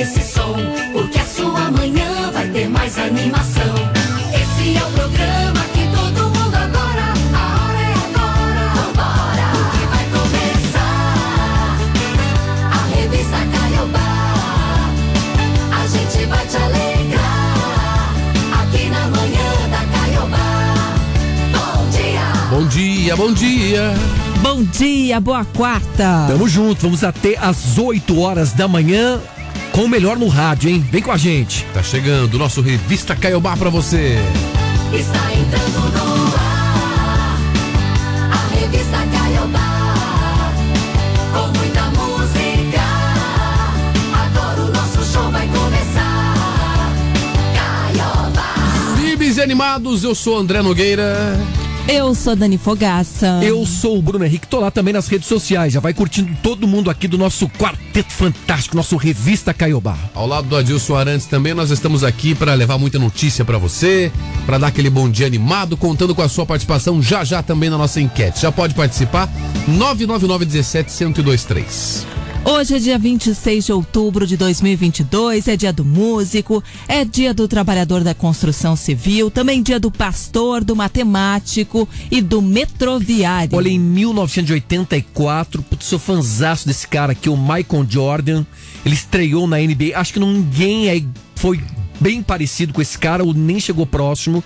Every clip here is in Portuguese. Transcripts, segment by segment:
nesse som, porque a sua manhã vai ter mais animação. Esse é o programa que todo mundo adora. A hora é agora. Vambora. Porque vai começar a revista Caiobá. A gente vai te alegrar aqui na manhã da Caiobá. Bom dia. Bom dia, bom dia. Bom dia, boa quarta. Tamo junto, vamos até às 8 horas da manhã com o melhor no rádio, hein? Vem com a gente. Tá chegando o nosso Revista Caiobá pra você. Está entrando no ar a revista Caiobá com muita música. Agora o nosso show vai começar. Caiobá. E animados, eu sou André Nogueira. Eu sou Dani Fogaça. Eu sou o Bruno Henrique, tô lá também nas redes sociais. Já vai curtindo todo mundo aqui do nosso Quarteto Fantástico, nosso Revista Caiobá. Ao lado do Adilson Arantes também, nós estamos aqui para levar muita notícia para você, para dar aquele bom dia animado, contando com a sua participação já já também na nossa enquete. Já pode participar? 999 17 1023. Hoje é dia 26 de outubro de 2022, é dia do músico, é dia do trabalhador da construção civil, também dia do pastor, do matemático e do metroviário. Olha, em 1984, putz, sou fanzaço desse cara aqui, o Michael Jordan. Ele estreou na NBA. Acho que ninguém aí foi bem parecido com esse cara, ou nem chegou próximo.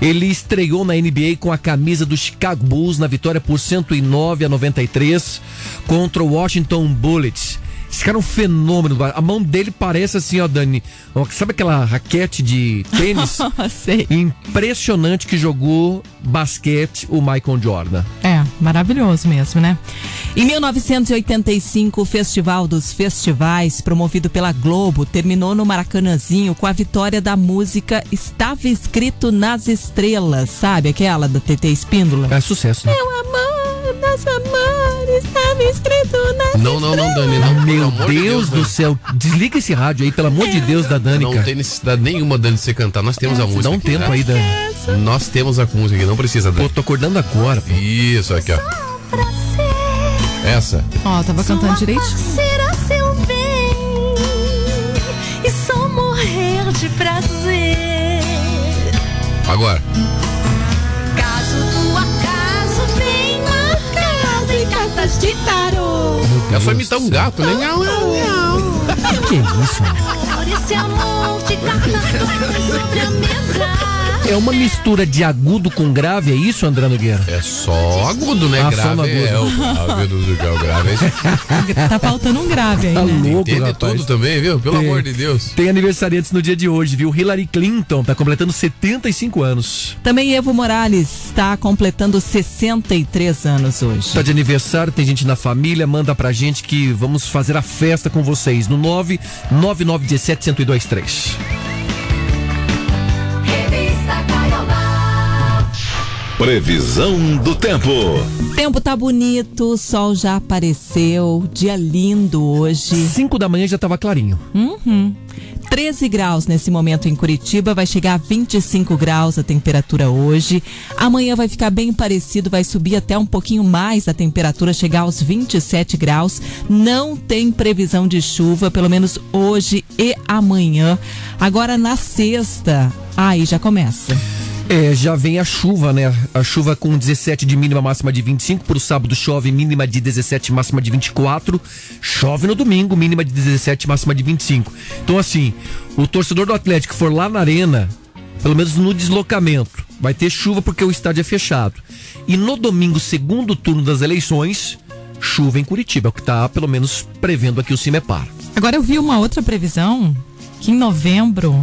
Ele estreou na NBA com a camisa do Chicago Bulls na vitória por 109 a 93 contra o Washington Bullets. Esse cara é um fenômeno. A mão dele parece assim, ó, Dani. ó, Sabe aquela raquete de tênis? Sei. Impressionante que jogou basquete o Michael Jordan. É, maravilhoso mesmo, né? Em 1985, o Festival dos Festivais, promovido pela Globo, terminou no Maracanãzinho com a vitória da música Estava Escrito nas Estrelas, sabe? Aquela da TT Espíndola. É sucesso, né? Meu amor, nosso amor, estava escrito nas Não, não, não, Dani, não. Meu Deus do céu. Desliga esse rádio aí, pelo amor de Deus da Dani, Não cara. tem necessidade nenhuma, Dani, de você cantar. Nós temos a música. Dá um aqui, tempo né? aí, Dani. Nós temos a música aqui, não precisa, Pô, Dani. tô acordando agora. pô. Isso, aqui, ó. Essa. Ó, tava cantando direito. Será seu bem e só morrer de prazer. Agora. Cartas de tarô. É só imitar um gato, né? Que isso? Por esse amor de cartas sobre a mesa. É uma mistura de agudo com grave, é isso, André Nogueira? É só agudo, né? Ah, só grave no agudo. é o grave do que é o grave. É Tá faltando um grave aí, Tá né? louco, Entende rapaz. tudo também, viu? Pelo Tem. amor de Deus. Tem aniversariantes no dia de hoje, viu? Hillary Clinton tá completando 75 anos. Também Evo Morales está completando 63 anos hoje. Tá de aniversário, tem gente na família, manda pra gente que vamos fazer a festa com vocês no 99917 1023. Previsão do tempo. O tempo tá bonito, o sol já apareceu, dia lindo hoje. 5 da manhã já tava clarinho. Uhum. 13 graus nesse momento em Curitiba, vai chegar a 25 graus a temperatura hoje. Amanhã vai ficar bem parecido, vai subir até um pouquinho mais a temperatura, chegar aos 27 graus. Não tem previsão de chuva, pelo menos hoje e amanhã. Agora na sexta, aí já começa. É, já vem a chuva, né? A chuva com 17 de mínima, máxima de 25. Pro sábado chove, mínima de 17, máxima de 24. Chove no domingo, mínima de 17, máxima de 25. Então, assim, o torcedor do Atlético for lá na arena, pelo menos no deslocamento, vai ter chuva porque o estádio é fechado. E no domingo, segundo turno das eleições, chuva em Curitiba, é o que tá, pelo menos, prevendo aqui o Cimepar. Agora eu vi uma outra previsão que em novembro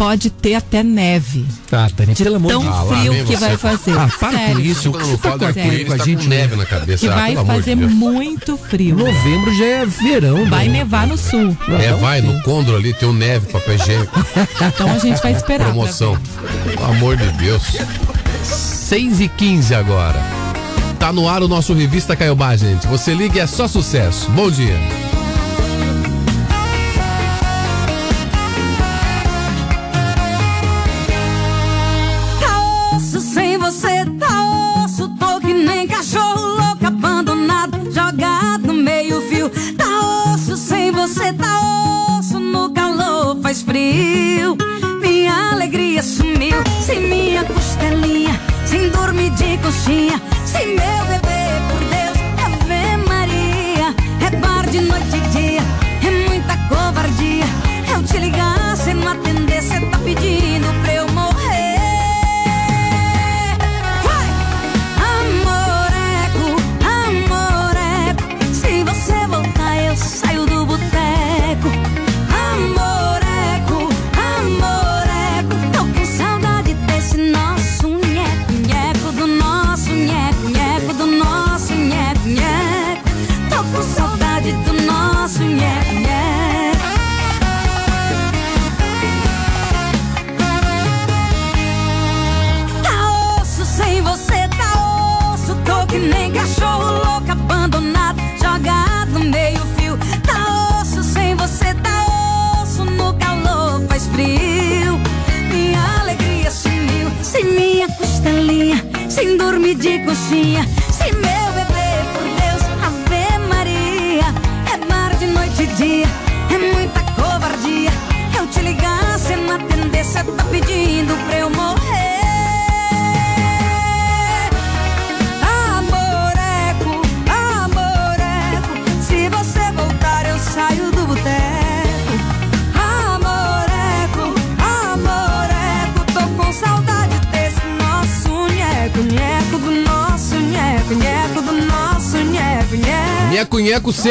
pode ter até neve. Ah, Tânia, pelo amor Tão de Ah, lá frio que vai fazer. Ah, para com Sério. isso. Quando tá com ele com a tá gente, com neve na cabeça. Que Ah, vai de fazer Deus. muito frio. Novembro já é verão. Vai né? nevar no sul. É, vai, no Condro ali tem o neve, papel higiênico, Então a gente vai esperar. promoção. Pelo amor de Deus. 6 e 15 agora. Tá no ar o nosso Revista Caiobá, gente. Você liga e é só sucesso. Bom dia.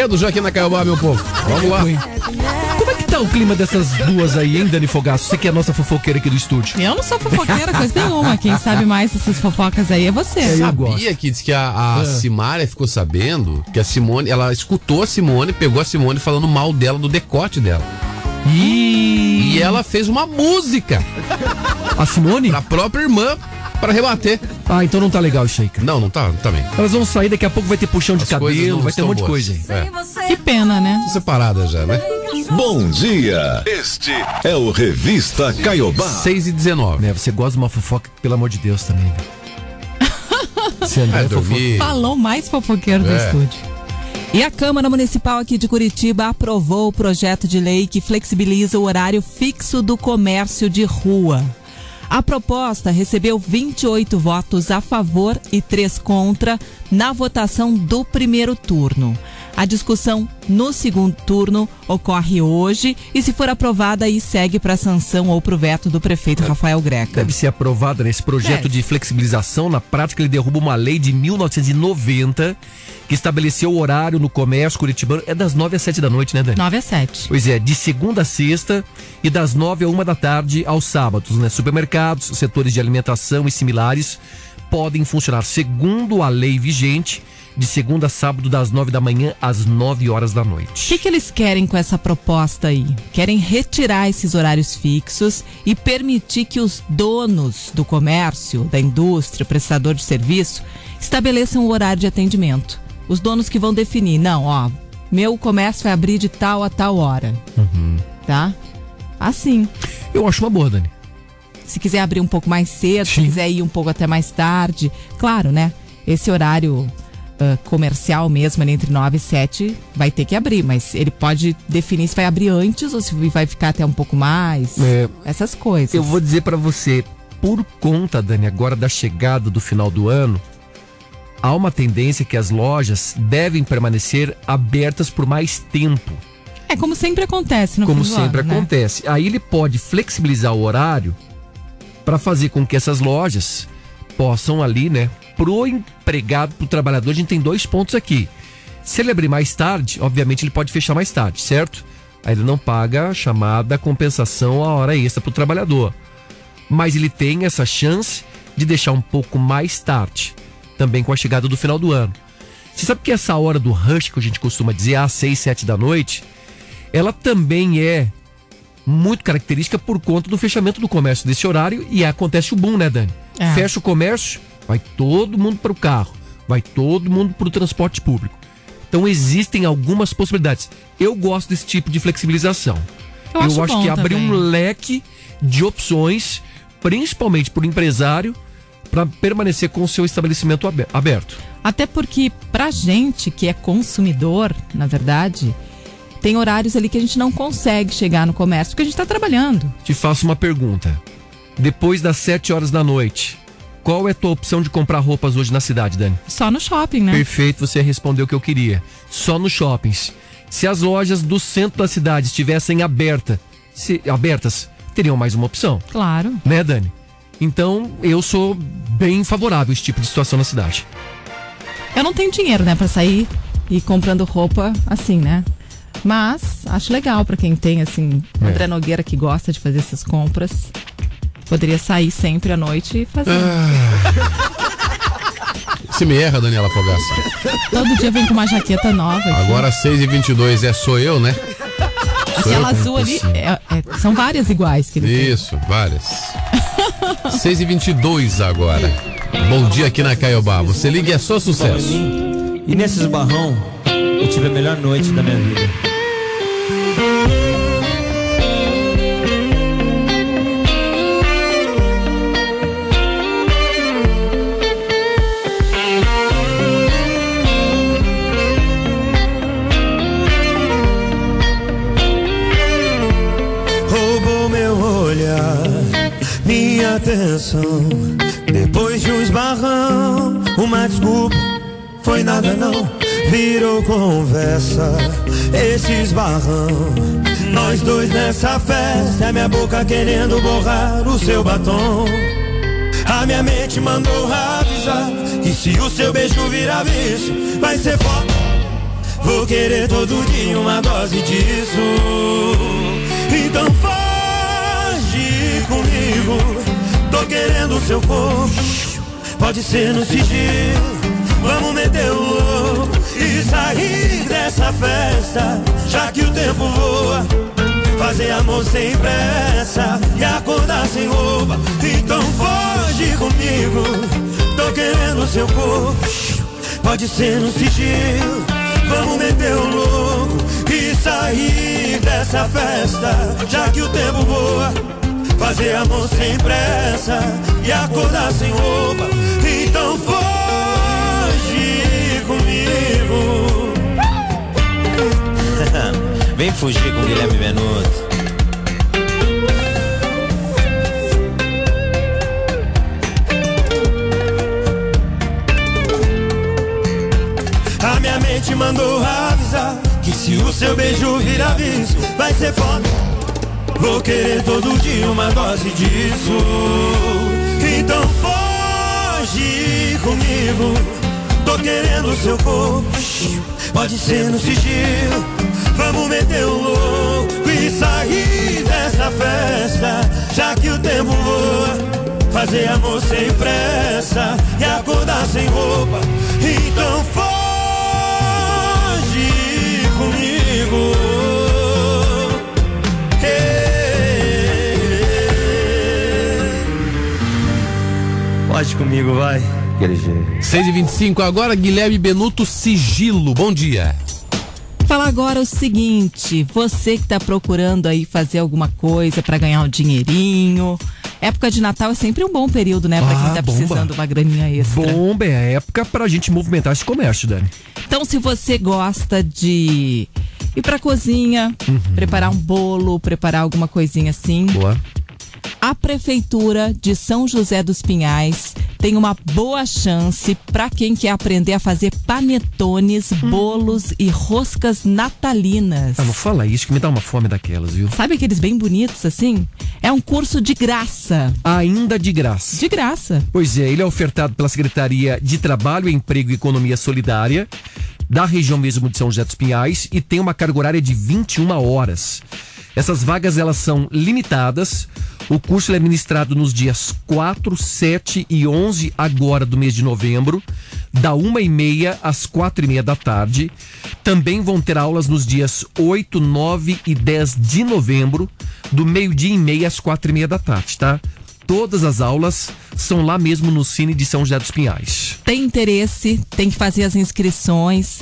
Cedo já aqui na Caiobá, meu povo. Vamos lá. Como é que tá o clima dessas duas aí, hein, Dani Fogaço? Você que é a nossa fofoqueira aqui do estúdio. Eu não sou fofoqueira, coisa nenhuma. Quem sabe mais dessas fofocas aí é você. eu Sabia gosto. que diz que a, a Simária ficou sabendo que a Simone, ela escutou a Simone, pegou a Simone falando mal dela, do decote dela. E E ela fez uma música a Simone? pra própria irmã pra rebater. Ah, então não tá legal isso aí, cara. Não, não tá, não tá bem. Elas vão sair, daqui a pouco vai ter puxão de As cabelo, vai ter um monte de boas. coisa aí. É. Que pena, né? Separadas já, né? Bom dia. Este é o Revista Caiobá. 6 e 19. Né, você gosta de uma fofoca, pelo amor de Deus também. Você André É. Falou mais fofoqueiro do É. estúdio. E a Câmara Municipal aqui de Curitiba aprovou o projeto de lei que flexibiliza o horário fixo do comércio de rua. A proposta recebeu 28 votos a favor e 3 contra na votação do primeiro turno. A discussão no segundo turno ocorre hoje e, se for aprovada, aí segue para sanção ou para o veto do prefeito Rafael Greca. Deve ser aprovada nesse projeto Deve. de flexibilização. Na prática, ele derruba uma lei de 1990 que estabeleceu o horário no comércio curitibano. É das 9 às 7 da noite, né, Dani? 9 a 7. Pois é, de segunda a sexta e das nove a uma da tarde aos sábados, né? Supermercados, setores de alimentação e similares podem funcionar segundo a lei vigente, de segunda a sábado, das nove da manhã às nove horas da O noite. que, que eles querem com essa proposta aí? Querem retirar esses horários fixos e permitir que os donos do comércio, da indústria, prestador de serviço, estabeleçam o horário de atendimento. Os donos que vão definir, não, ó, meu comércio vai abrir de tal a tal hora. Tá? Assim. Eu acho uma boa, Dani. Se quiser abrir um pouco mais cedo, se Sim. quiser ir um pouco até mais tarde. Claro, né? Esse horário ah, comercial mesmo, ali entre 9 e 7, vai ter que abrir, mas ele pode definir se vai abrir antes ou se vai ficar até um pouco mais. É. Essas coisas. Eu vou dizer pra você, por conta, Dani, agora da chegada do final do ano, há uma tendência que as lojas devem permanecer abertas por mais tempo. É como sempre acontece no como sempre ano, né? acontece. Aí ele pode flexibilizar o horário para fazer com que essas lojas possam ali, né, pro empregado, pro trabalhador, a gente tem dois pontos aqui. Se ele abrir mais tarde, obviamente ele pode fechar mais tarde, certo? Aí ele não paga a chamada compensação a hora extra pro trabalhador. Mas ele tem essa chance de deixar um pouco mais tarde, também com a chegada do final do ano. Você sabe que essa hora do rush que a gente costuma dizer, às 6, 7 da noite, ela também é muito característica por conta do fechamento do comércio desse horário e acontece o boom, né, Dani? É. Fecha o comércio, vai todo mundo para o carro, vai todo mundo para o transporte público. Então existem algumas possibilidades. Eu gosto desse tipo de flexibilização. Eu acho bom que abre um leque de opções, principalmente para o empresário, para permanecer com o seu estabelecimento abe- aberto. Até porque, pra gente que é consumidor, na verdade, tem horários ali que a gente não consegue chegar no comércio porque a gente tá trabalhando. Te faço uma pergunta. Depois das 7 horas da noite, qual é a tua opção de comprar roupas hoje na cidade, Dani? Só no shopping, né? Perfeito, você respondeu o que eu queria. Só nos shoppings. Se as lojas do centro da cidade estivessem aberta, se- abertas, teriam mais uma opção, Claro. né, Dani? Então, eu sou bem favorável a esse tipo de situação na cidade. Eu não tenho dinheiro, né, pra sair e ir comprando roupa assim, né? Mas acho legal pra quem tem, assim, É. André Nogueira que gosta de fazer essas compras. Poderia sair sempre à noite e fazer. Você me erra, Daniela Fogaça. Todo dia vem com uma jaqueta nova. aqui. Agora 6 e 22 é sou eu, né? Aquela azul ali, é- é- são várias iguais que ele tem. Isso, várias. 6 e 22 agora. Bom dia aqui na Caiobá. Você liga e é só sucesso. E nesses barrão, eu tive a melhor noite da minha vida. Minha atenção. Depois de um esbarrão, uma desculpa, foi nada não. Virou conversa, esse esbarrão. Nós dois nessa festa, é minha boca querendo borrar o seu batom. A minha mente mandou avisar que se o seu beijo virar vício, vai ser foda. Vou querer todo dia uma dose disso. Então foge comigo. Tô querendo o seu corpo. Pode ser no sigilo. Vamos meter o louco e sair dessa festa. Já que o tempo voa. Fazer amor sem pressa e acordar sem roupa. Então foge comigo. Tô querendo o seu corpo. Pode ser no sigilo. Vamos meter o louco e sair dessa festa. Já que o tempo voa. Fazer amor sem pressa e acordar sem roupa. Então foge comigo. Vem fugir com Guilherme Benuto. A minha mente mandou avisar que se o seu beijo virar vício, vai ser foda. Vou querer todo dia uma dose disso. Então foge comigo. Tô querendo seu corpo. Pode ser no sigilo. Vamos meter o louco e sair dessa festa. Já que o tempo voa. Fazer amor sem pressa e acordar sem roupa. Então foge comigo. Pode comigo, vai. Aquele jeito. 6 e 25 agora, Guilherme Benuto Sigilo. Bom dia. Falar agora o seguinte, você que está procurando aí fazer alguma coisa para ganhar um dinheirinho. Época de Natal é sempre um bom período, né, para Ah, quem tá bomba. precisando uma graninha extra. Bomba é a época pra gente movimentar esse comércio, Dani. Então, se você gosta de ir pra cozinha, preparar um bolo, preparar alguma coisinha assim, Boa. A Prefeitura de São José dos Pinhais tem uma boa chance para quem quer aprender a fazer panetones, bolos e roscas natalinas. Ah, não fala isso que me dá uma fome daquelas, viu? Sabe aqueles bem bonitos assim? É um curso de graça. Ainda de graça. De graça. Pois é, ele é ofertado pela Secretaria de Trabalho, Emprego e Economia Solidária, da região mesmo de São José dos Pinhais, e tem uma carga horária de 21 horas. Essas vagas elas são limitadas. O curso é ministrado nos dias 4, 7 e 11 agora do mês de novembro, da 1h30 às 4h30 da tarde. Também vão ter aulas nos dias 8, 9 e 10 de novembro, do meio-dia e meia às 4h30 da tarde, tá? Todas as aulas são lá mesmo no Cine de São José dos Pinhais. Tem interesse, tem que fazer as inscrições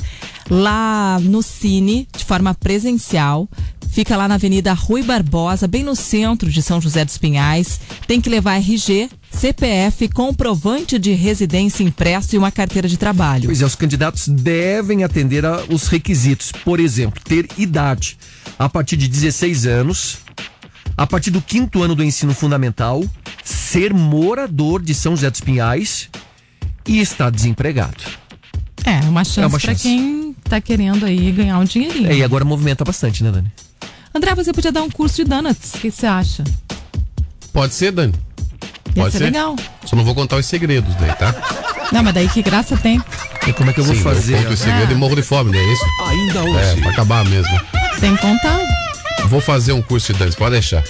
lá no Cine, de forma presencial. Fica lá na Avenida Rui Barbosa, bem no centro de São José dos Pinhais. Tem que levar RG, CPF, comprovante de residência impresso e uma carteira de trabalho. Pois é, os candidatos devem atender a- os requisitos. Por exemplo, ter idade a partir de 16 anos, a partir do quinto ano do ensino fundamental, ser morador de São José dos Pinhais e estar desempregado. É, uma chance, É chance. quem tá querendo aí ganhar um dinheirinho. É, e agora movimenta bastante, né, Dani? André, você podia dar um curso de donuts. O que você acha? Pode ser, Dani? Ia Pode ser ser? legal. Só não vou contar os segredos daí, tá? Não, mas daí que graça tem. E como é que eu vou Sim, fazer? Eu conto os segredos Ah. e morro de fome, não é isso? Ainda É, hoje. pra acabar mesmo. Tem que contar. Vou fazer um curso de dança, pode deixar.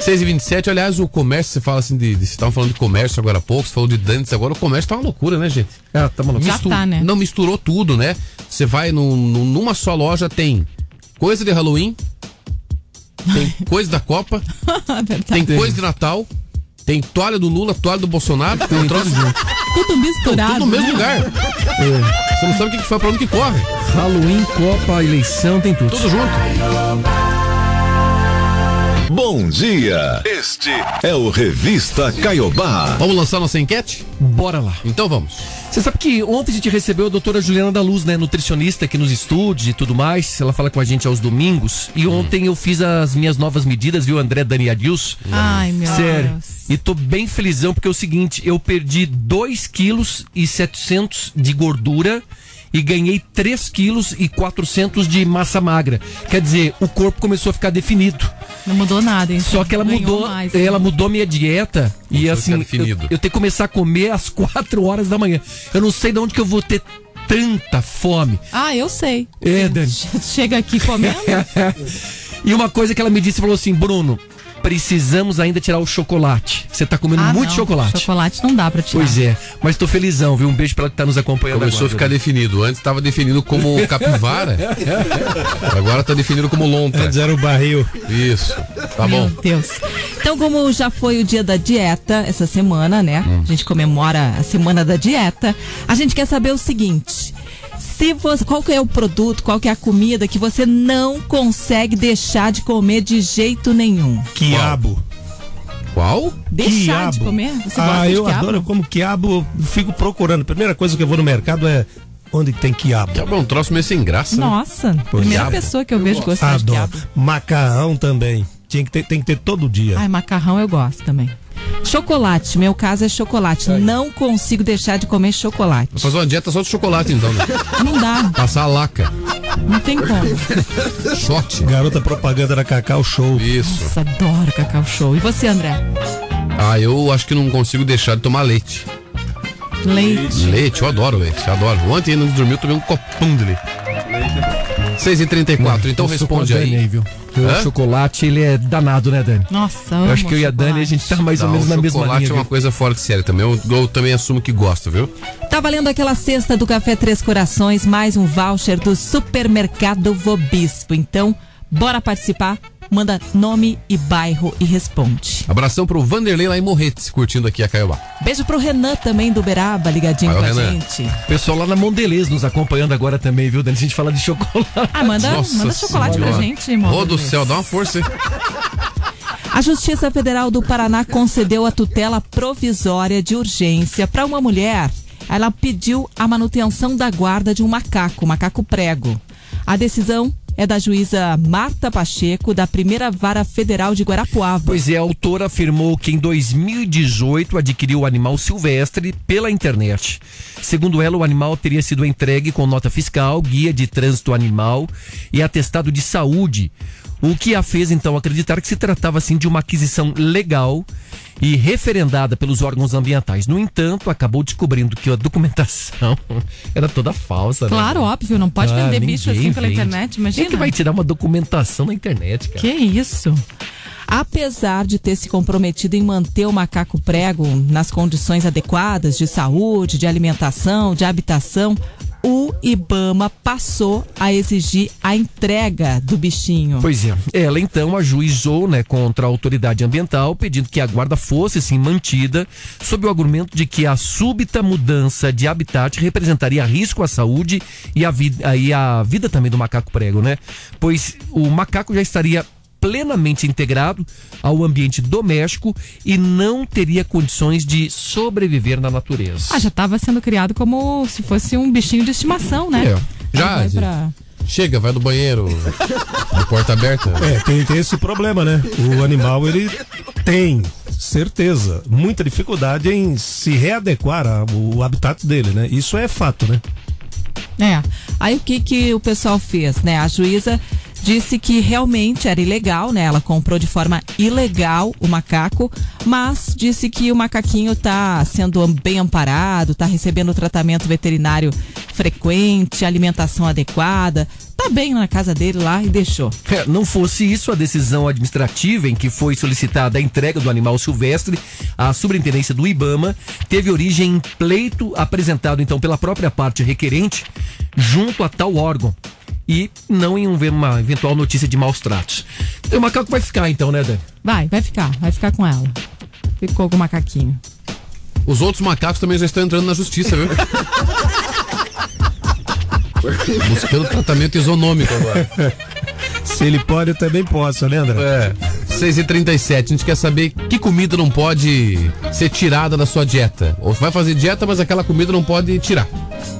6 e 27 aliás, o comércio, você fala assim de. de vocês estavam falando de comércio agora há pouco, você falou de dantes agora, o comércio tá uma loucura, né, gente? Ah, tá maluco. Já tá, né? Não, misturou tudo, né? Você vai num- num- numa só loja, tem coisa de Halloween, tem coisa da Copa, Verdade. tem coisa de Natal, tem toalha do Lula, toalha do Bolsonaro, tem um troço Tudo misturado. tudo no mesmo né? lugar. Você não sabe o que que foi, pra onde que corre. Halloween, Copa, eleição, tem tudo. Tudo junto. Bom dia. Este é o Revista Caiobá. Vamos lançar nossa enquete? Bora lá. Então vamos. Você sabe que ontem a gente recebeu a doutora Juliana da Luz, né? Nutricionista aqui nos estúdios e tudo mais. Ela fala com a gente aos domingos. E ontem eu fiz as minhas novas medidas, viu, André, Dani Adilson? Ai, meu Sério. Deus. E tô bem felizão porque é o seguinte, eu perdi 2 quilos e 700 de gordura e ganhei 3 quilos e 400 de massa magra. Quer dizer, o corpo começou a ficar definido. Não mudou nada, hein? Só que ela mudou, mais, ela né? mudou minha dieta e Começou a assim, eu, eu tenho que começar a comer às 4 horas da manhã. Eu não sei de onde que eu vou ter tanta fome. Ah, eu sei. É, Dani. Chega aqui comendo. e uma coisa que ela me disse, falou assim, Bruno, precisamos ainda tirar o chocolate. Você tá comendo Ah, muito não. chocolate. Chocolate não dá pra tirar. Pois é, mas tô felizão, viu? Um beijo pra ela que tá nos acompanhando Começou a agora, ficar Dani. definido. Antes estava definido como capivara. Agora tá definido como lontra. Antes era o barril. Isso. Tá Meu bom. Deus. Então, como já foi o dia da dieta essa semana, né? Hum. A gente comemora a semana da dieta. A gente quer saber o seguinte: se você, qual que é o produto, qual que é a comida que você não consegue deixar de comer de jeito nenhum? Quiabo. Qual? Deixar de Quiabo. comer? Você ah, gosta de eu quiabo? adoro, eu como quiabo, eu fico procurando. Primeira coisa que eu vou no mercado é onde tem quiabo. Tá bom, um troço meio sem graça. né? Nossa, primeira quiabo. pessoa que eu vejo gostar de quiabo. Macarrão também. Tinha que ter, tem que ter todo dia. Ai, macarrão eu gosto também. Chocolate, meu caso é chocolate. Não consigo deixar de comer chocolate. Vou fazer uma dieta só de chocolate então, né? Não dá, Passar a laca. não tem como. Shot. Garota propaganda da Cacau Show. Isso. Nossa, adoro cacau show. E você, André? Ah, eu acho que não consigo deixar de tomar leite. Leite. Leite, eu adoro leite, eu adoro. Ontem, antes de dormir, eu tomei um copão de leite. 6h34, então responde Dani aí. viu? O Hã? chocolate, ele é danado, né, Dani? Nossa, Eu acho que eu e a Dani, a gente tá mais ou Não, menos na mesma chocolate linha. é uma viu? coisa fora de série também. Eu, eu também assumo que gosto, viu? Tá valendo aquela cesta do Café Três Corações, mais um voucher do Supermercado Vobispo. Então, bora participar? Manda nome e bairro e responde. Abração pro Vanderlei lá em Morretes, curtindo aqui a Caiobá. Beijo pro Renan também do Beraba, ligadinho Vai, com a Renan. gente. Pessoal lá na Mondelez nos acompanhando agora também, viu, Dani? A gente fala de chocolate. Ah, manda, Nossa manda chocolate pra Senhora. gente, irmão. Ô do céu, dá uma força aí. A Justiça Federal do Paraná concedeu a tutela provisória de urgência para uma mulher. Ela pediu a manutenção da guarda de um macaco, macaco prego. A decisão é da juíza Marta Pacheco, da primeira vara federal de Guarapuava. Pois é, a autora afirmou que em 2018 adquiriu o animal silvestre pela internet. Segundo ela, o animal teria sido entregue com nota fiscal, guia de trânsito animal e atestado de saúde. O que a fez então acreditar que se tratava assim de uma aquisição legal e referendada pelos órgãos ambientais. No entanto, acabou descobrindo que a documentação era toda falsa. né? Claro, óbvio, não pode Ah, vender bicho assim pela vende. internet, Quem imagina. que vai tirar uma documentação na internet, cara? Que isso? Apesar de ter se comprometido em manter o macaco prego nas condições adequadas de saúde, de alimentação, de habitação, o Ibama passou a exigir a entrega do bichinho. Pois é. Ela então ajuizou né, contra a autoridade ambiental, pedindo que a guarda fosse sim mantida, sob o argumento de que a súbita mudança de habitat representaria risco à saúde e à vida, e à vida também do macaco prego, né? Pois o macaco já estaria plenamente integrado ao ambiente doméstico e não teria condições de sobreviver na natureza. Ah, já estava sendo criado como se fosse um bichinho de estimação, né? É. Já, Vai pra- Chega, vai no banheiro. A porta aberta. É, tem, tem esse problema, né? O animal, ele tem, certeza, muita dificuldade em se readequar ao habitat dele, né? Isso é fato, né? É. Aí o que que o pessoal fez, né? A juíza disse que realmente era ilegal, né? Ela comprou de forma ilegal o macaco, mas disse que o macaquinho tá sendo bem amparado, tá recebendo tratamento veterinário frequente, alimentação adequada, tá bem na casa dele lá e deixou. É, não fosse isso, a decisão administrativa em que foi solicitada a entrega do animal silvestre à superintendência do IBAMA teve origem em pleito apresentado então pela própria parte requerente junto a tal órgão e não em um- uma eventual notícia de maus tratos. Então, o macaco vai ficar então, né, Dani? Vai, vai ficar, vai ficar com ela. Ficou com o macaquinho. Os outros macacos também já estão entrando na justiça, viu? Buscando tratamento isonômico agora. Se ele pode, eu também posso, né, André? É. 6 e 37 a gente quer saber que comida não pode ser tirada da sua dieta. Ou vai fazer dieta, mas aquela comida não pode tirar.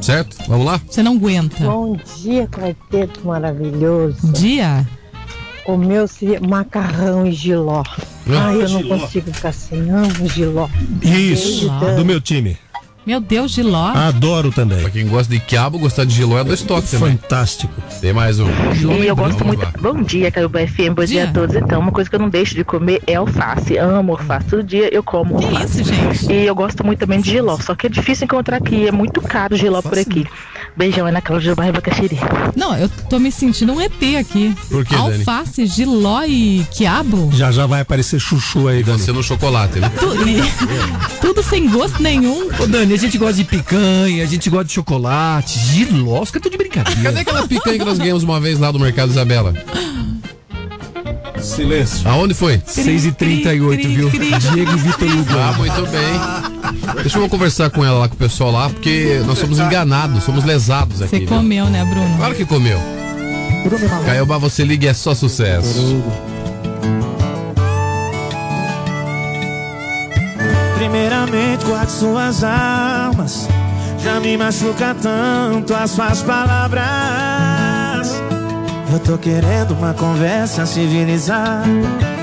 Certo? Vamos lá? Você não aguenta. Bom dia, quarteto maravilhoso. Dia? O meu seria macarrão e giló. Ah, Ai, eu não giló. consigo ficar sem. Amo giló. Isso, do meu time. Meu Deus, Giló. Adoro também. Pra quem gosta de quiabo, gostar de giló é dois toques também. Fantástico. Tem mais um. E eu gosto muito. Bom dia, Caruba FM. Bom dia. Dia. a todos. Então, uma coisa que eu não deixo de comer é alface. Amo alface. Todo dia eu como Que alface. isso, gente? E eu gosto muito também de giló. Só que é difícil encontrar aqui. É muito caro o giló por aqui. Beijão, é na Cláudia do bairro Bacaxiri. Não, eu tô me sentindo um ET aqui. Por quê, Dani? Alface, giló e quiabo? Já já vai aparecer chuchu aí, Dani. Você no chocolate, né? Tu- e- tudo sem gosto nenhum. Ô, Dani, a gente gosta de picanha, a gente gosta de chocolate, giló, os caras tão de brincadeira. Cadê aquela picanha que nós ganhamos uma vez lá do Mercado Isabela? Silêncio. Aonde foi? 6h38, viu? Diego e Vitor Hugo. Ah, muito bem. Deixa eu conversar com ela lá, com o pessoal lá, porque nós somos enganados, somos lesados aqui. Você viu? comeu, né, Bruno? Claro que comeu. Caiobá, você liga e é só sucesso. Primeiramente, guarde suas almas. Já me machuca tanto as suas palavras. Eu tô querendo uma conversa civilizada.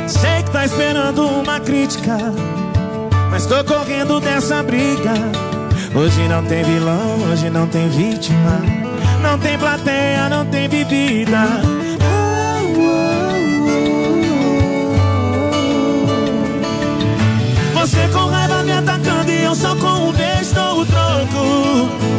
Sei que tá esperando uma crítica. Mas tô correndo dessa briga. Hoje não tem vilão, hoje não tem vítima. Não tem plateia, não tem bebida. Você com raiva me atacando e eu só com um beijo dou o troco.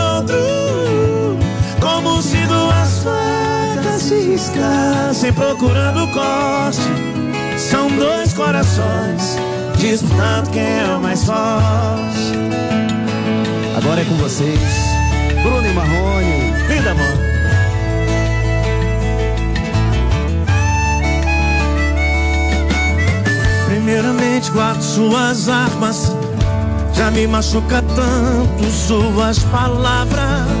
Facas se procurando corte. São dois corações disputando quem é o mais forte. Agora é com vocês. Bruno e Marrone. Linda, amor. Primeiramente guardo suas armas. Já me machuca tanto suas palavras.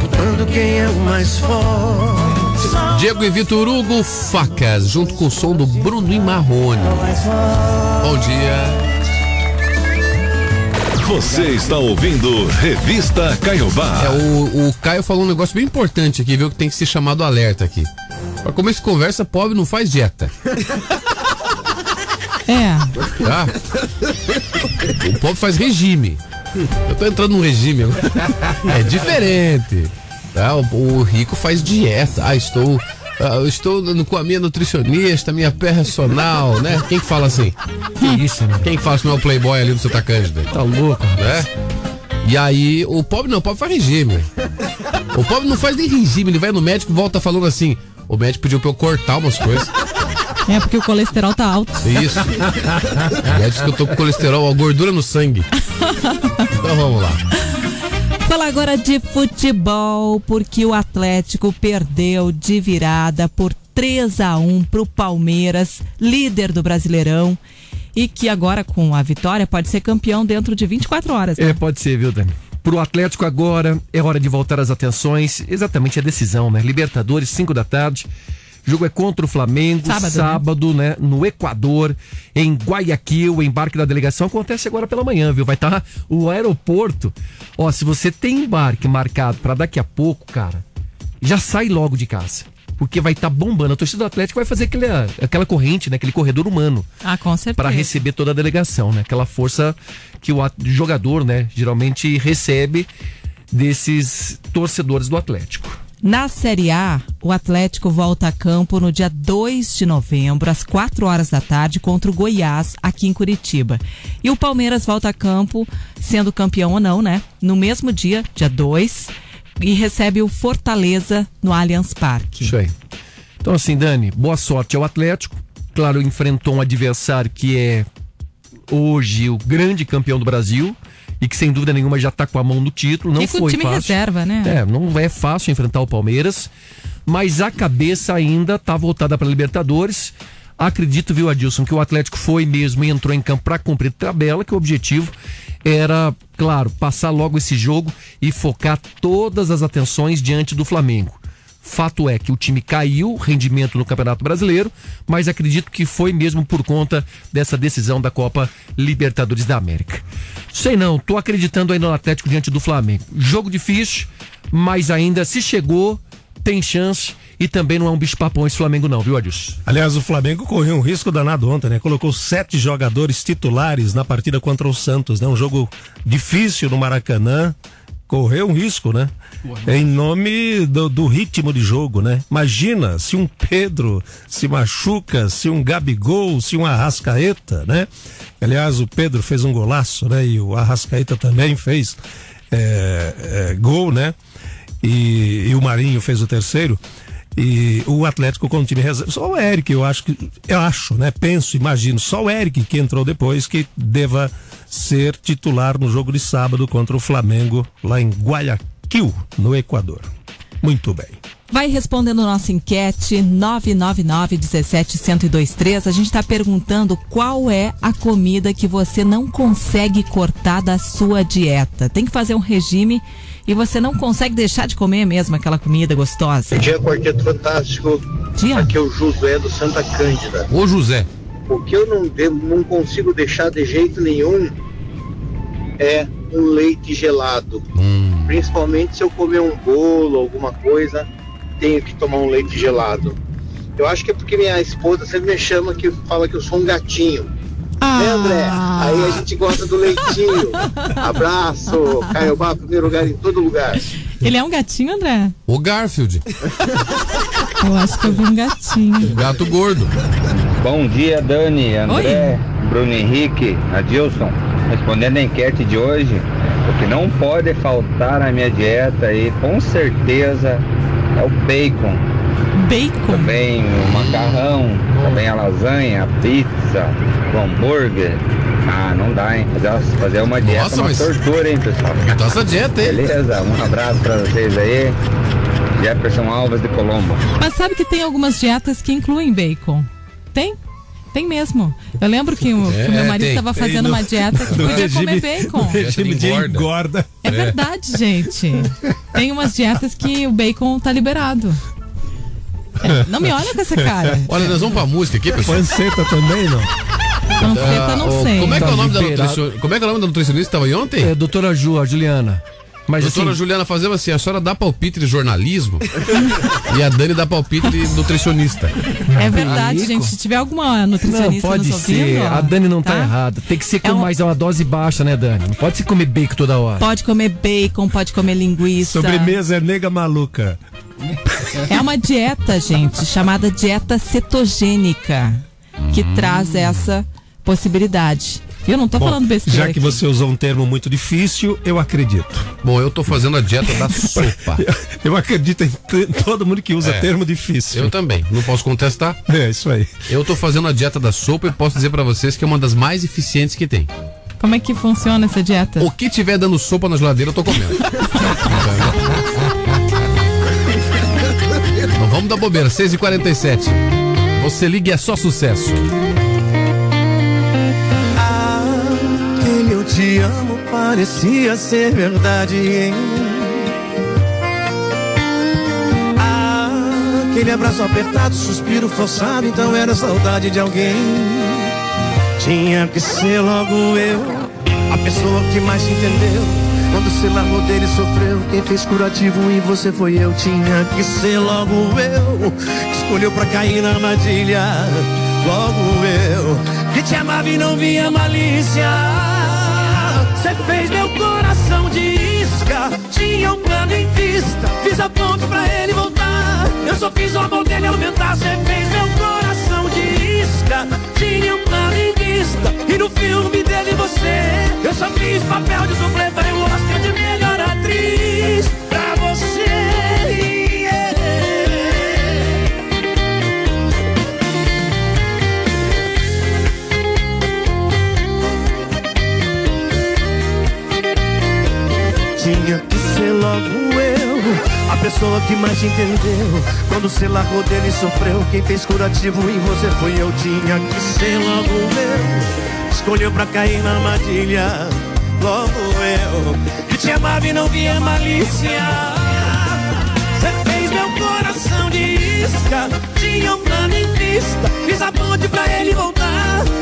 quem é o mais forte. Diego e Vitor Hugo, facas, junto com o som do Bruno e Marrone. Bom dia. Você está ouvindo Revista Caiobá. É, o, o Caio falou um negócio bem importante aqui, viu? Que tem que ser chamado alerta aqui. Pra começo de conversa, pobre não faz dieta. É. Tá? O pobre faz regime. Eu tô entrando num regime agora. É diferente. Tá? O, o rico faz dieta. Ah, estou. eu estou no- com a minha nutricionista, minha personal, né? Quem que fala assim? Que isso, né? Quem que fala se não é o playboy ali do Santa Cândida? Tá louco, né? E aí, o pobre não, o pobre faz regime. O pobre não faz nem regime, ele vai no médico e volta falando assim: o médico pediu pra eu cortar umas coisas. É porque o colesterol tá alto. Isso. O médico que eu tô com colesterol, a gordura no sangue. Então vamos lá. Falar agora de futebol, porque o Atlético perdeu de virada por 3 a 1 pro Palmeiras, líder do Brasileirão, e que agora com a vitória pode ser campeão dentro de 24 horas. né? É, pode ser, viu, Dani? Pro Atlético agora é hora de voltar às atenções, exatamente a decisão, né? Libertadores, 5 da tarde. O jogo é contra o Flamengo, Sábado, sábado, né? No Equador, em Guayaquil, o embarque da delegação acontece agora pela manhã, viu? Vai estar o aeroporto. Ó, se você tem embarque marcado para daqui a pouco, cara, já sai logo de casa. Porque vai estar bombando. A torcida do Atlético vai fazer aquele, aquela corrente, né? Aquele corredor humano Ah, com certeza. para receber toda a delegação, né? Aquela força que o jogador, né, geralmente recebe desses torcedores do Atlético. Na Série A, o Atlético volta a campo no dia 2 de novembro, às 4 horas da tarde, contra o Goiás, aqui em Curitiba. E o Palmeiras volta a campo, sendo campeão ou não, né? No mesmo dia, dia 2, e recebe o Fortaleza no Allianz Parque. Isso aí. Então, assim, Dani, boa sorte ao Atlético. Claro, enfrentou um adversário que é hoje o grande campeão do Brasil e que sem dúvida nenhuma já está com a mão no título. Não E com o foi time fácil. reserva, né? É, não é fácil enfrentar o Palmeiras, mas a cabeça ainda está voltada para Libertadores. Acredito, viu, Adilson, que o Atlético foi mesmo e entrou em campo para cumprir tabela, que o objetivo era, claro, passar logo esse jogo e focar todas as atenções diante do Flamengo. Fato é que o time caiu, rendimento no Campeonato Brasileiro, mas acredito que foi mesmo por conta dessa decisão da Copa Libertadores da América. Sei não, tô acreditando ainda no Atlético diante do Flamengo. Jogo difícil, mas ainda se chegou, tem chance e também não é um bicho papão esse Flamengo não, viu, Adilson? Aliás, o Flamengo correu um risco danado ontem, né? Colocou sete jogadores titulares na partida contra o Santos, né? Um jogo difícil no Maracanã. Correu um risco, né? Em nome do, do ritmo de jogo, né? Imagina se um Pedro se machuca, se um Gabigol, se um Arrascaeta, né? Aliás, o Pedro fez um golaço, né? E o Arrascaeta também fez é, é, gol, né? E, e o Marinho fez o terceiro. E o Atlético com o time reserva. Só o Eric, eu acho que. Eu acho, né? Penso, imagino. Só o Eric que entrou depois que deva ser titular no jogo de sábado contra o Flamengo, lá em Guayaquil, no Equador. Muito bem. Vai respondendo nossa enquete 999-17-1023. A gente está perguntando qual é a comida que você não consegue cortar da sua dieta. Tem que fazer um regime e você não consegue deixar de comer mesmo aquela comida gostosa. Dia Quarteto Fantástico. Dia. Aqui é o Josué do Santa Cândida. Ô, José. O que eu não, não consigo deixar de jeito nenhum é um leite gelado. Principalmente se eu comer um bolo, alguma coisa, tenho que tomar um leite gelado. Eu acho que é porque minha esposa sempre me chama que fala que eu sou um gatinho. Né, André? Aí a gente gosta do leitinho. Abraço, Caiobá, primeiro lugar em todo lugar. Ele é um gatinho, André? O Garfield. Eu acho que eu vi um gatinho. Gato gordo. Bom dia, Dani, André, Bruno Henrique, Adilson. Respondendo a enquete de hoje, o que não pode faltar na minha dieta aí, com certeza, é o bacon. Bacon? Também o macarrão, também a lasanha, a pizza, o hambúrguer. Ah, não dá, hein? Fazer, fazer uma dieta Nossa, é uma mas- tortura, hein, pessoal? Então essa dieta, hein? Beleza, um abraço pra vocês aí. Jefferson Alves de Colombo. Mas sabe que tem algumas dietas que incluem bacon? Tem? Tem mesmo. Eu lembro que o, que o meu É, marido estava fazendo no- uma dieta que podia comer regime- bacon. no regime de engorda. É verdade, gente. Tem umas dietas que o bacon tá liberado. É, não me olha com essa cara. Olha, nós vamos pra música aqui, pessoal. Panceta também, não? Panceta não ô, sei. Como é que é o Tá nome da nutricionista? Como é que é o nome da nutricionista que estava aí ontem? É, doutora Ju, a Juliana. Mas Doutora assim, Juliana fazendo assim, a senhora dá palpite de jornalismo e a Dani dá palpite de nutricionista. É verdade, gente. Se tiver alguma nutricionista Não, pode nos ouvindo, ser. ó, A Dani não tá, errada. Tem que ser com É um- mais uma dose baixa, né, Dani? Não pode se comer bacon toda hora. Pode comer bacon, pode comer linguiça. Sobremesa é nega maluca. É uma dieta, gente, chamada dieta cetogênica, que traz essa possibilidade. Eu não tô Bom, falando besteira. Já que aqui. você usou um termo muito difícil, eu acredito. Bom, eu tô fazendo a dieta da sopa. Eu acredito em todo mundo que usa É. termo difícil. Eu também, não posso contestar. É, isso aí. Eu tô fazendo a dieta da sopa e posso dizer pra vocês que é uma das mais eficientes que tem. Como é que funciona essa dieta? O que tiver dando sopa na geladeira, eu tô comendo. vamos dar bobeira, 6h47. Você liga é só sucesso. Aquele eu te amo parecia ser verdade, hein? Aquele abraço apertado, suspiro forçado, então era saudade de alguém. Tinha que ser logo eu, a pessoa que mais te entendeu. Quando você largou dele, sofreu. Quem fez curativo em você foi eu. Tinha que ser logo eu, escolheu pra cair na armadilha. Logo eu, que te amava e não via malícia. Você fez meu coração de isca. Tinha um plano em vista. Fiz a ponte pra ele voltar. Eu só fiz o amor dele aumentar. Você fez meu coração Tinha um plano em vista. E no filme dele você. Eu só fiz papel de suplê. Falei o Oscar de melhor atriz. Pra você. Tinha logo eu, a pessoa que mais te entendeu. Quando você largou dele e sofreu, quem fez curativo em você foi eu. Tinha que ser logo eu, escolheu pra cair na armadilha. Logo eu, que te amava e não via malícia. Você fez meu coração de isca, tinha um plano em vista. Fiz a ponte pra ele voltar.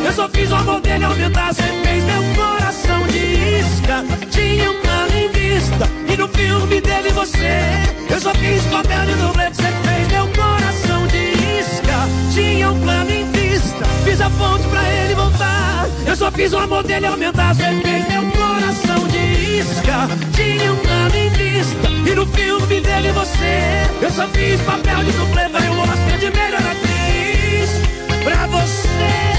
Eu só fiz o amor dele aumentar. Você fez meu coração de isca, tinha um plano em vista. E no filme dele você, eu só fiz papel de dublê. Você fez meu coração de isca, tinha um plano em vista. Fiz a ponte pra ele voltar. Eu só fiz o amor dele aumentar. Você fez meu coração de isca, tinha um plano em vista. E no filme dele você, eu só fiz papel de dublê. Falei o Oscar de melhor atriz pra você.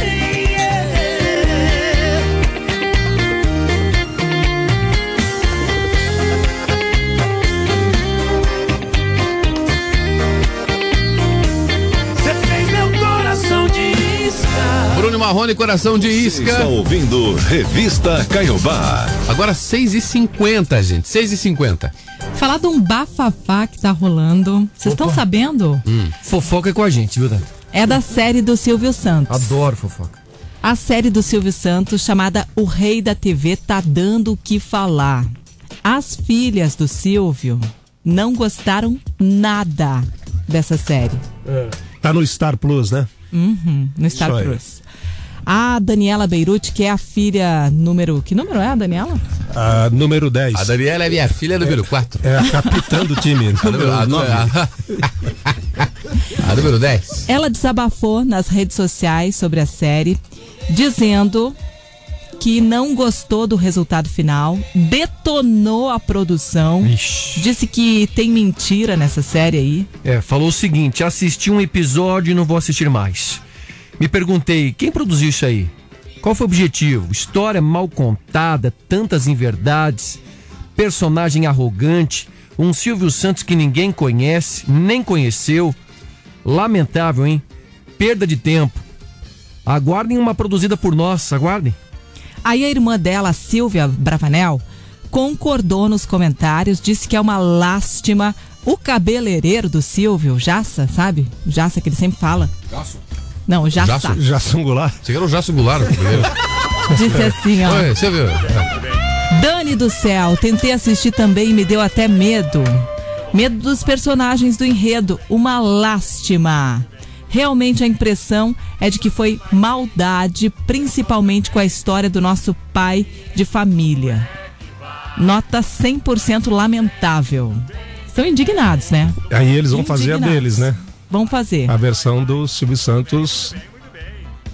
Marrone, coração de isca. Está ouvindo Revista Caiobá. Agora 6h50, gente. 6h50. Falar de um bafafá que tá rolando. Vocês estão sabendo? Fofoca é com a gente, viu, Dan? É da série do Silvio Santos. Adoro fofoca. A série do Silvio Santos, chamada O Rei da TV, tá dando o que falar. As filhas do Silvio não gostaram nada dessa série. Tá no Star Plus, né? Uhum, no Star. Plus. A Daniela Beirute, que é a filha número. Que número é a Daniela? A número 10. A Daniela é minha filha número 4. É a capitã do time. A número, a, nove. a- a número 10. Ela desabafou nas redes sociais sobre a série, dizendo que não gostou do resultado final, detonou a produção, disse que tem mentira nessa série aí. É, falou o seguinte: assisti um episódio e não vou assistir mais. Me perguntei, quem produziu isso aí? Qual foi o objetivo? História mal contada, tantas inverdades, personagem arrogante, um Silvio Santos que ninguém conhece, nem conheceu. Lamentável, hein? Perda de tempo. Aguardem uma produzida por nós, aguardem. Aí a irmã dela, Silvia Bravanel, concordou nos comentários, disse que é uma lástima. O cabeleireiro do Silvio, Jassa, sabe? Jassa que ele sempre fala. Jasso? Não, Jassa. Jasso Goulart? Você quer o Jasso Goulart? Disse assim, ó. Oi, você viu? Dani do céu, tentei assistir também e me deu até medo. Medo dos personagens do enredo, uma lástima. Realmente a impressão é de que foi maldade, principalmente com a história do nosso pai de família. Nota 100% lamentável. Estão indignados, né? Aí eles vão fazer a deles, né? Vão fazer. A versão do Silvio Santos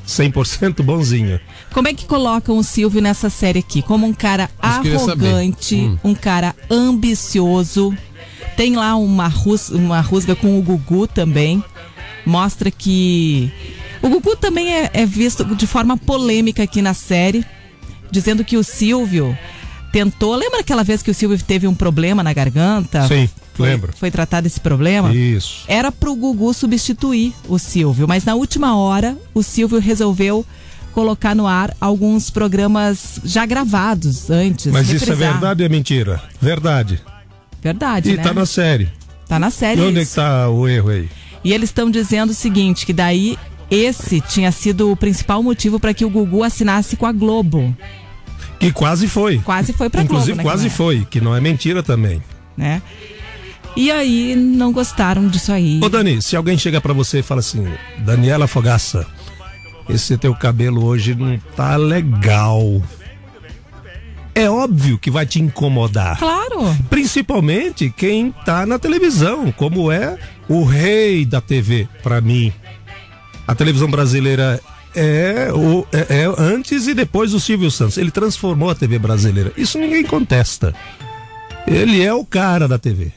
100% bonzinho. Como é que colocam o Silvio nessa série aqui? Como um cara arrogante, Hum. um cara ambicioso. Tem lá uma, rus, uma rusga com o Gugu também. Mostra que. O Gugu também é, é visto de forma polêmica aqui na série, dizendo que o Silvio tentou. Lembra aquela vez que o Silvio teve um problema na garganta? Sim, Foi- lembro. Foi tratado esse problema? Isso. Era pro Gugu substituir o Silvio, mas na última hora o Silvio resolveu colocar no ar alguns programas já gravados antes. Mas isso é reprisar. verdade ou é mentira? Verdade. Verdade, E né? tá na série. Tá na série E onde é que isso. tá o erro aí? E eles estão dizendo o seguinte, que daí esse tinha sido o principal motivo para que o Gugu assinasse com a Globo, Que quase foi. Quase foi pra Inclusive, Globo, né, quase não é? foi, que não é mentira também. né? E aí não gostaram disso aí. Ô Dani, se alguém chega pra você e fala assim, Daniela Fogaça, esse teu cabelo hoje não tá legal. É óbvio que vai te incomodar. Claro. Principalmente quem tá na televisão, como é o rei da TV pra mim. A televisão brasileira é, o, é, é antes e depois do Silvio Santos. Ele transformou a TV brasileira. Isso ninguém contesta. Ele é o cara da TV.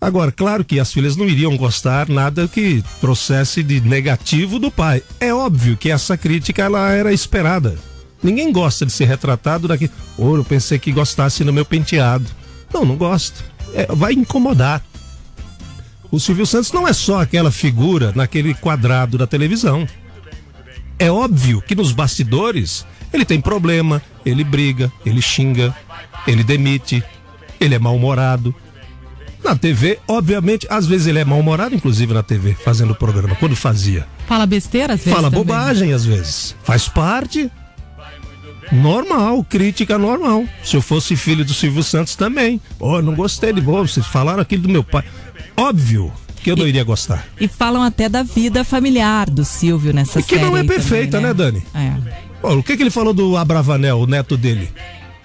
Agora, claro que as filhas não iriam gostar nada que trouxesse de negativo do pai. É óbvio que essa crítica ela era esperada. Ninguém gosta de ser retratado daqui. Ô, eu pensei que gostasse no meu penteado. Não, não gosto. É, vai incomodar. O Silvio Santos não é só aquela figura naquele quadrado da televisão. É óbvio que nos bastidores ele tem problema, ele briga, ele xinga, ele demite, ele é mal-humorado. Na TV, obviamente, às vezes ele é mal-humorado, inclusive na TV, fazendo o programa, quando fazia. Fala besteira às vezes Fala também. bobagem às vezes. Faz parte. Normal, crítica normal. Se eu fosse filho do Silvio Santos também. Oh, não gostei de boa, vocês falaram aquilo do meu pai. Óbvio que eu não iria gostar. E falam até da vida familiar do Silvio nessa E que série. não é perfeita, também, né, Dani? É. Ó, o que, que ele falou do Abravanel, o neto dele?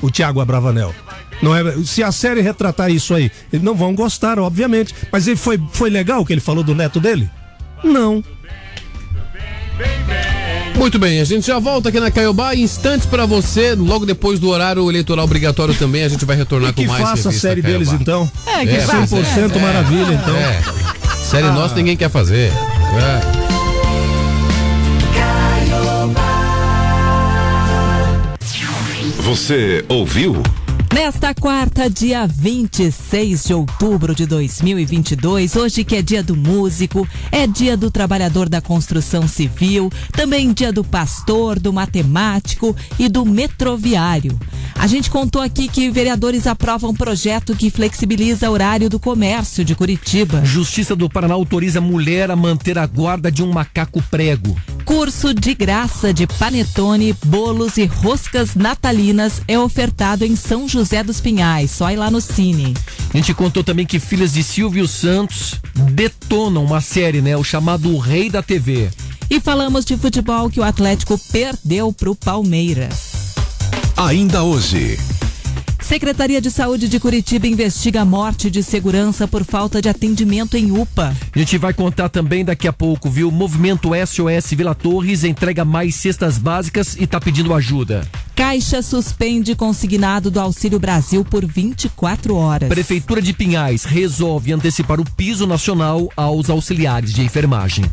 O Tiago Abravanel. Não é, se a série retratar isso aí, eles não vão gostar, obviamente. Mas ele foi, foi legal o que ele falou do neto dele? Não. Muito bem, a gente já volta aqui na Caiobá. Instantes pra você, logo depois do horário eleitoral obrigatório também, a gente vai retornar E que com mais faça a série Caiobá. deles, então. É, que É, faça, 100% é. maravilha, então. É. Série nossa ninguém quer fazer. É. Você ouviu? Nesta quarta, dia 26 de outubro de 2022, hoje que é dia do músico, é dia do trabalhador da construção civil, também dia do pastor, do matemático e do metroviário. A gente contou aqui que vereadores aprovam um projeto que flexibiliza o horário do comércio de Curitiba. Justiça do Paraná autoriza mulher a manter a guarda de um macaco prego. Curso de graça de panetone, bolos e roscas natalinas é ofertado em São José dos Pinhais. Só ir lá no Cine. A gente contou também que filhas de Silvio Santos detonam uma série, né? O chamado O Rei da TV. E falamos de futebol que o Atlético perdeu para o Palmeiras. Ainda hoje. Secretaria de Saúde de Curitiba investiga a morte de segurança por falta de atendimento em UPA. A gente vai contar também daqui a pouco, viu? O movimento SOS Vila Torres entrega mais cestas básicas e tá pedindo ajuda. Caixa suspende consignado do Auxílio Brasil por 24 horas. Prefeitura de Pinhais resolve antecipar o piso nacional aos auxiliares de enfermagem.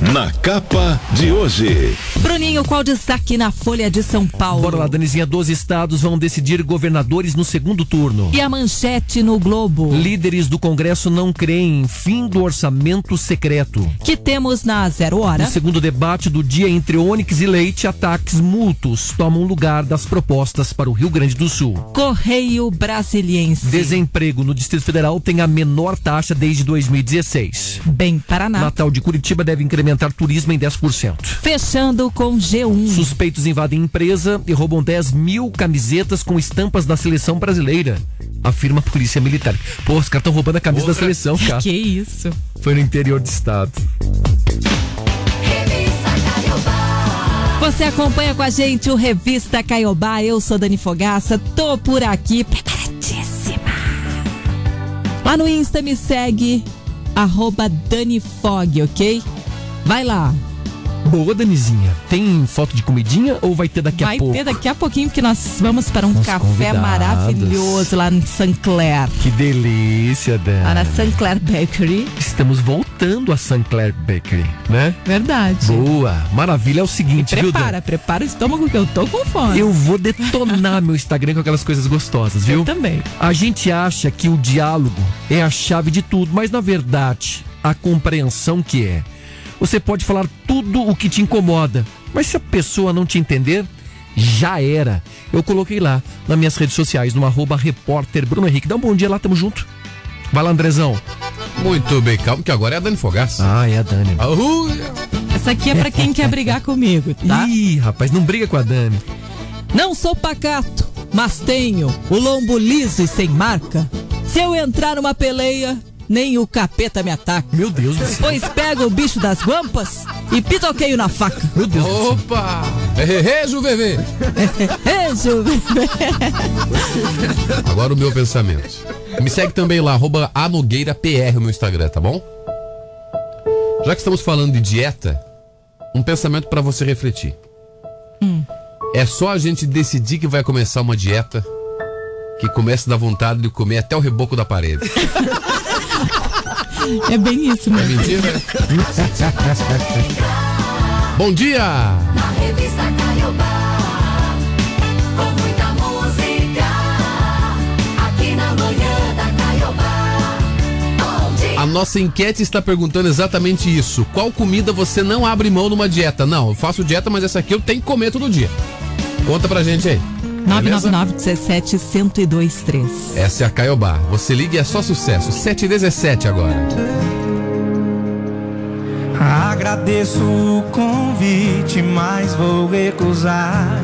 Na capa de hoje. Bruninho, qual destaque na Folha de São Paulo? Bora lá, Danizinha. 12 estados vão decidir governadores no segundo turno. E a manchete no Globo? Líderes do Congresso não creem em fim do orçamento secreto. Que temos na Zero Hora? No segundo debate do dia entre Onyx e Leite, ataques mútuos tomam lugar das propostas para o Rio Grande do Sul. Correio Brasiliense. Desemprego no Distrito Federal tem a menor taxa desde 2016. Bem Paraná. Natal de Curitiba deve incrementar turismo em 10%. Fechando com G1. Suspeitos invadem empresa e roubam 10 mil camisetas com estampas da seleção brasileira. Afirma a polícia militar. Pô, os caras estão roubando a camisa da seleção, cara. Que isso? Foi no interior do estado. Você acompanha com a gente o Revista Caiobá. Eu sou Dani Fogaça, tô por aqui, preparadíssima. Lá no Insta me segue, arroba Dani Fog, ok? Vai lá. Boa, Danizinha. Tem foto de comidinha ou vai ter daqui Vai a pouco? ter daqui a pouquinho, porque nós vamos para um Os café convidados. maravilhoso lá no Sancler. Que delícia, Dan. Lá na Sancler Bakery. Estamos voltando a. Clair Bakery, né? Verdade. Boa. Maravilha é o seguinte, viu, Dan? Prepara, prepara o estômago que eu tô com fome. Eu vou detonar meu Instagram com aquelas coisas gostosas, viu? Eu também. A gente acha que o diálogo é a chave de tudo, mas na verdade, a compreensão que é. Você pode falar tudo o que te incomoda, mas se a pessoa não te entender, já era. Eu coloquei lá nas minhas redes sociais, no arroba repórter Bruno Henrique. Dá um bom dia lá, tamo junto. Vai lá, Andrezão. Muito bem, calma, que agora é a Dani Fogaça. Ah, é a Dani. né? Essa aqui é pra quem quer brigar comigo, tá? Ih, rapaz, não briga com a Dani. Não sou pacato, mas tenho o lombo liso e sem marca. Se eu entrar numa peleia, nem o capeta me ataca. Meu Deus do céu. Pois pego o bicho das guampas e pitoqueio na faca. Meu Deus Opa! Rejo, VV! Rejo, Agora o meu pensamento. Me segue também lá, arroba anogueirapr no Instagram, tá bom? Já que estamos falando de dieta, um pensamento pra você refletir. É só a gente decidir que vai começar uma dieta que começa a dar vontade de comer até o reboco da parede. É bem isso É mesmo. mentira? Bom dia! Na revista Caiobá, com muita música, aqui na manhã da Caiobá. Bom dia. A nossa enquete está perguntando exatamente isso. Qual comida você não abre mão numa dieta? Não, eu faço dieta, mas essa aqui eu tenho que comer todo dia. Conta pra gente aí. Beleza? 999 17 1023. Essa é a Caiobá. Você liga e é só sucesso. 717 agora. Agradeço o convite, mas vou recusar.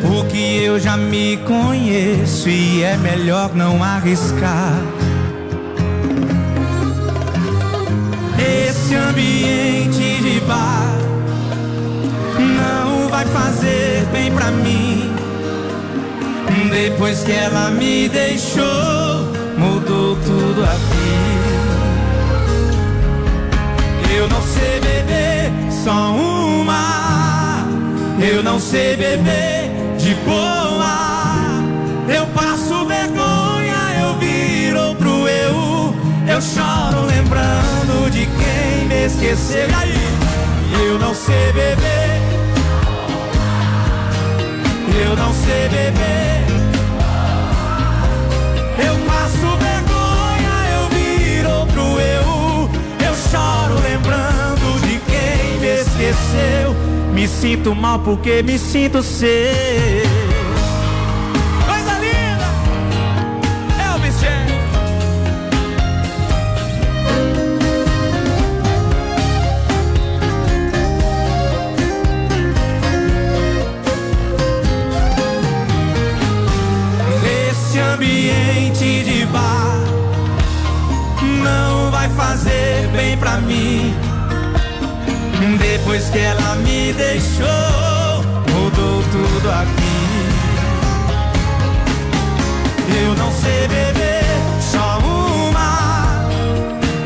Porque eu já me conheço e é melhor não arriscar. Esse ambiente de bar vai fazer bem pra mim. Depois que ela me deixou, mudou tudo aqui. Eu não sei beber só uma. Eu não sei beber de boa. Eu passo vergonha, eu viro pro eu. Eu choro lembrando de quem me esqueceu. E aí? Eu não sei beber. Eu não sei beber. Eu passo vergonha, eu viro pro eu. Eu choro lembrando de quem me esqueceu. Me sinto mal porque me sinto seu. Pra mim. Depois que ela me deixou, mudou tudo aqui. Eu não sei beber só uma.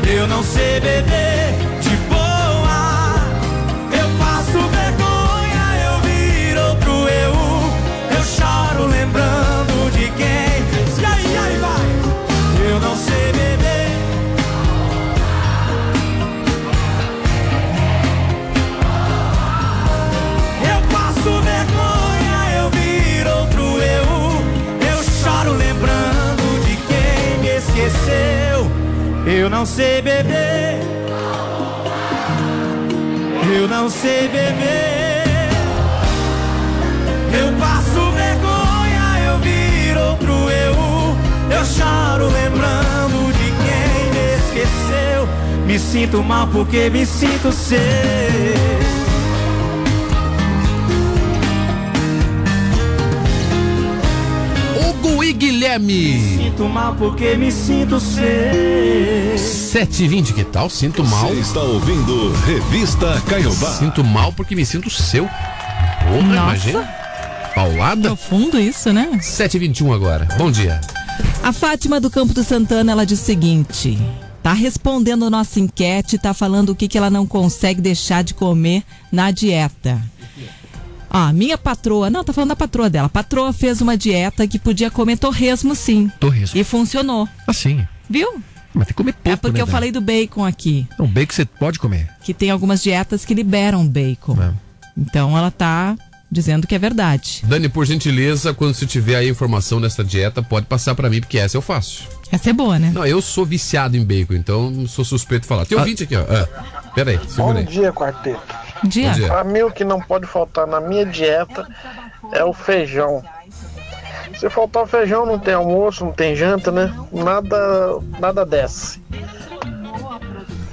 Eu não sei beber Eu não sei beber. Eu não sei beber. Eu passo vergonha, eu viro pro eu. Eu choro lembrando de quem me esqueceu. Me sinto mal porque me sinto seu. Guilherme. Sinto mal porque me sinto seu. 720, que tal? Sinto mal. Você está ouvindo Revista Caiobá. Sinto mal porque me sinto seu. Porra, Nossa. imagina. Paulada. Profundo isso, né? 721 agora. Bom dia. A Fátima do Campo do Santana, ela diz o seguinte: tá respondendo nossa enquete, tá falando o que, que ela não consegue deixar de comer na dieta. Ó, minha patroa, não, tá falando da patroa dela. A patroa fez uma dieta que podia comer torresmo sim. Torresmo. E funcionou. Assim. Viu? Mas tem que comer pouco, É porque né, eu falei do bacon aqui, Não, bacon você pode comer. que tem algumas dietas que liberam bacon. É. Então ela tá dizendo que é verdade. Dani, por gentileza, quando você tiver aí a informação dessa dieta, pode passar pra mim, porque essa eu faço. Essa é boa, né? Não, eu sou viciado em bacon, então sou suspeito de falar. Tem ouvinte aqui, ó. Ah, pera aí, segura Bom aí. dia, quarteto. Dia. Bom dia. Pra mim, o que não pode faltar na minha dieta é o feijão. Se faltar feijão, não tem almoço, não tem janta, né? Nada, nada desce.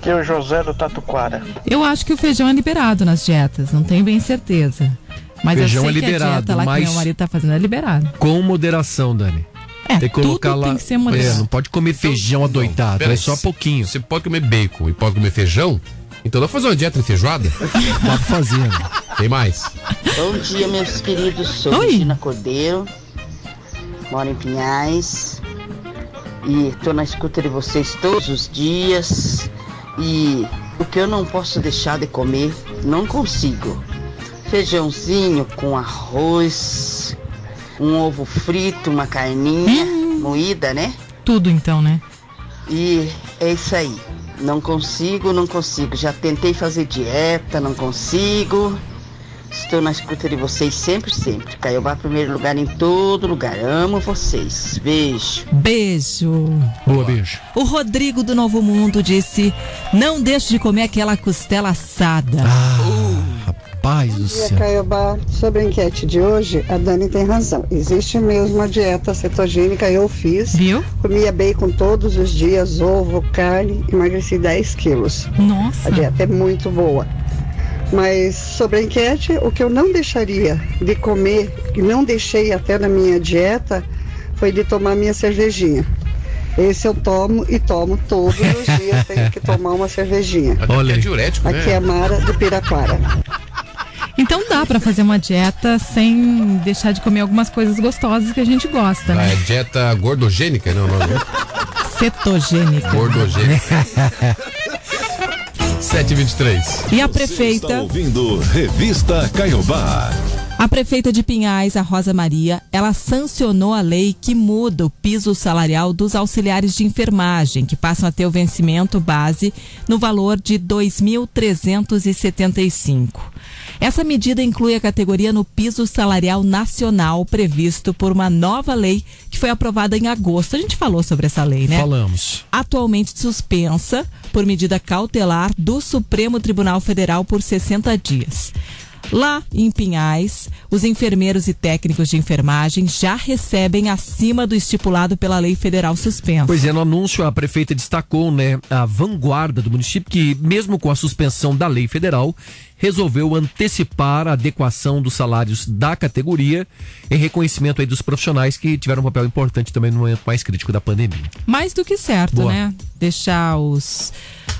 Que é o José do Tatuquara. Eu acho que o feijão é liberado nas dietas, não tenho bem certeza. Mas Feijão eu sei é que a liberado, dieta lá que mas- meu marido tá fazendo é liberado. Com moderação, Dani. É, tem que colocar lá. tem que ser moderado. É, não pode comer feijão adoitado, Pera é só pouquinho. Você pode comer bacon e pode comer feijão? Então dá pra fazer uma dieta de feijoada? Dá pra fazer. Tem mais. Bom dia, meus queridos. Sou Oi. Regina Cordeiro, moro em Pinhais e tô na escuta de vocês todos os dias. E o que eu não posso deixar de comer, não consigo. Feijãozinho com arroz, um ovo frito, uma carninha moída, né? Tudo então, né? E é isso aí. Não consigo, não consigo. Já tentei fazer dieta, não consigo. Estou na escuta de vocês sempre, sempre. Caiobá, primeiro lugar em todo lugar. Amo vocês. Beijo. Beijo. Boa, beijo. O Rodrigo do Novo Mundo disse: Não deixe de comer aquela costela assada. Rapaz do céu. Caiobá. Sobre a enquete de hoje, a Dani tem razão. Existe mesmo a dieta cetogênica, eu fiz. Viu? Comia bacon todos os dias, ovo, carne, emagreci 10 quilos. Nossa. A dieta é muito boa. Mas sobre a enquete, o que eu não deixaria de comer, e não deixei até na minha dieta, foi de tomar minha cervejinha. Esse eu tomo e tomo todos os dias, tenho que tomar uma cervejinha. Olha. É diurético, né? Aqui é a Mara de Piraquara. Então dá pra fazer uma dieta sem deixar de comer algumas coisas gostosas que a gente gosta, Ah, né? é dieta gordogênica, não, não, não. Cetogênica. Gordogênica. 723. E a Está prefeita, ouvindo Revista Caiobá. A prefeita de Pinhais, a Rosa Maria, ela sancionou a lei que muda o piso salarial dos auxiliares de enfermagem, que passam a ter o vencimento base no valor de 2.375. Essa medida inclui a categoria no piso salarial nacional previsto por uma nova lei que foi aprovada em agosto. A gente falou sobre essa lei, né? Falamos. atualmente suspensa por medida cautelar do Supremo Tribunal Federal por 60 dias. Lá em Pinhais, os enfermeiros e técnicos de enfermagem já recebem acima do estipulado pela lei federal suspensa. Pois é, no anúncio a prefeita destacou, né, a vanguarda do município que, mesmo com a suspensão da lei federal, resolveu antecipar a adequação dos salários da categoria em reconhecimento aí dos profissionais que tiveram um papel importante também no momento mais crítico da pandemia. Mais do que certo, Boa. né? Deixar os,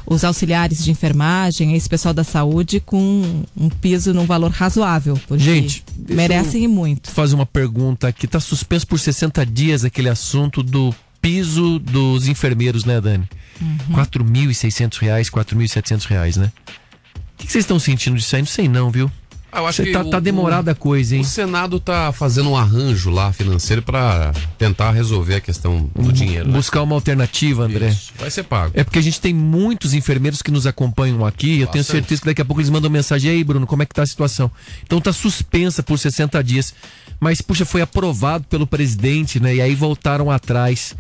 os auxiliares de enfermagem, esse pessoal da saúde, com um piso num valor razoável. Gente, merecem e muito. Fazer uma pergunta que está suspenso por 60 dias aquele assunto do piso dos enfermeiros, né, Dani? Uhum. 4.600 reais, 4.700 reais, né? O que que vocês estão sentindo disso aí? Não sei não, viu? Ah, acho que tá, o- tá demorada a coisa, hein? O Senado tá fazendo um arranjo lá financeiro pra tentar resolver a questão do dinheiro. né? Buscar uma alternativa, André. Isso, Vai ser pago. É porque a gente tem muitos enfermeiros que nos acompanham aqui. Eu tenho certeza que daqui a pouco eles mandam mensagem. E aí, Bruno, como é que tá a situação? Então tá suspensa por 60 dias. Mas, puxa, foi aprovado pelo presidente, né? E aí voltaram atrás.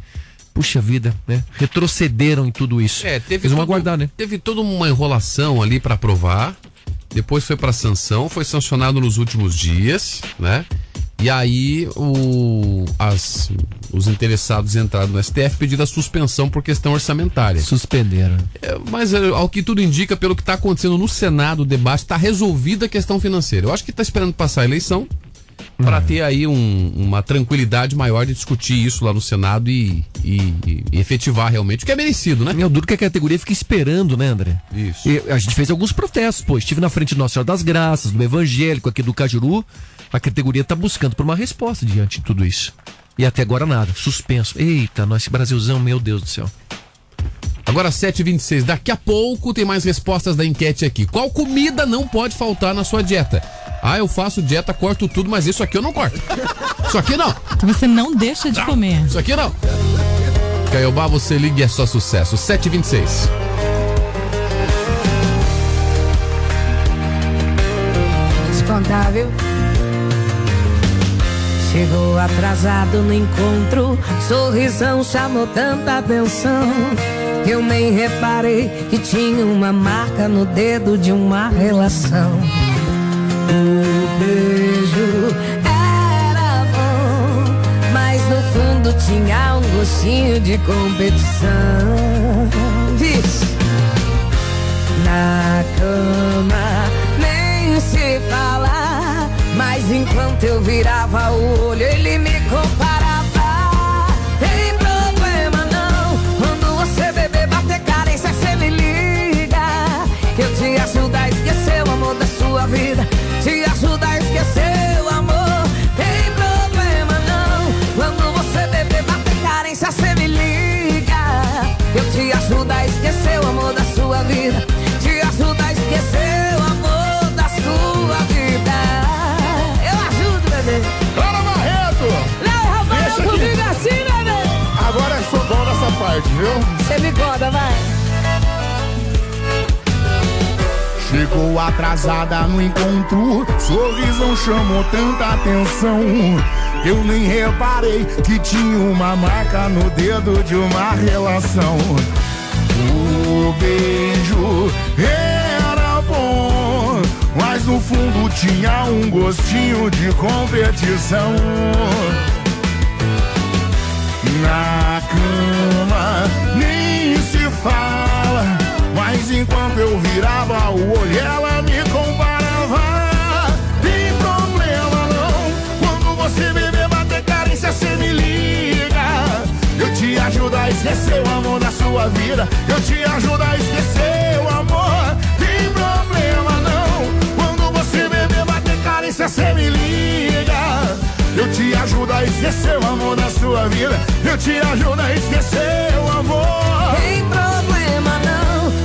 Puxa vida, né? Retrocederam em tudo isso. É, teve Eles vão todo- aguardar, né? Teve toda uma enrolação ali pra aprovar. Depois foi pra sanção, foi sancionado nos últimos dias, né? E aí o, as, os interessados entraram no STF pedindo a suspensão por questão orçamentária. Suspenderam. É, mas é, ao que tudo indica, pelo que está acontecendo no Senado, o debate está resolvida a questão financeira. Eu acho que está esperando passar a eleição para ter aí um- uma tranquilidade maior de discutir isso lá no Senado e, e- e efetivar realmente o que é merecido, né? É duro que a categoria fica esperando, né, André? Isso. E a gente fez alguns protestos, pô. Estive na frente do Nossa Senhora das Graças, do Evangélico, aqui do Cajuru. A categoria tá buscando por uma resposta diante de tudo isso. E até agora nada. Suspenso. Eita, nosso Brasilzão, meu Deus do céu. Agora 7h26, daqui a pouco tem mais respostas da enquete aqui. Qual comida não pode faltar na sua dieta? Ah, eu faço dieta, corto tudo, mas isso aqui eu não corto. Isso aqui não. Você não deixa de comer. Isso aqui não. Caiobá, você liga e é só sucesso. 7h26. Te contar, viu? Chegou atrasado no encontro, sorrisão chamou tanta atenção. Eu nem reparei que tinha uma marca no dedo de uma relação. O beijo era bom, mas no fundo tinha um gostinho de competição. Na cama nem se fala, mas enquanto eu virava o olho ele me comparava. Chegou atrasada no encontro, sorrisão chamou tanta atenção. Eu nem reparei que tinha uma marca no dedo de uma relação. O beijo era bom, mas no fundo tinha um gostinho de competição. Na cama nem se fala, mas enquanto eu virava o olho, ela me comparava. Tem problema não, quando você beber bater carência, você me liga. Eu te ajudo a esquecer o amor da sua vida, eu te ajudo a esquecer o amor. Tem problema não, quando você beber bater carência, você me liga. Eu te ajudo a esquecer o amor da sua vida. Eu te ajudo a esquecer o amor. Tem problema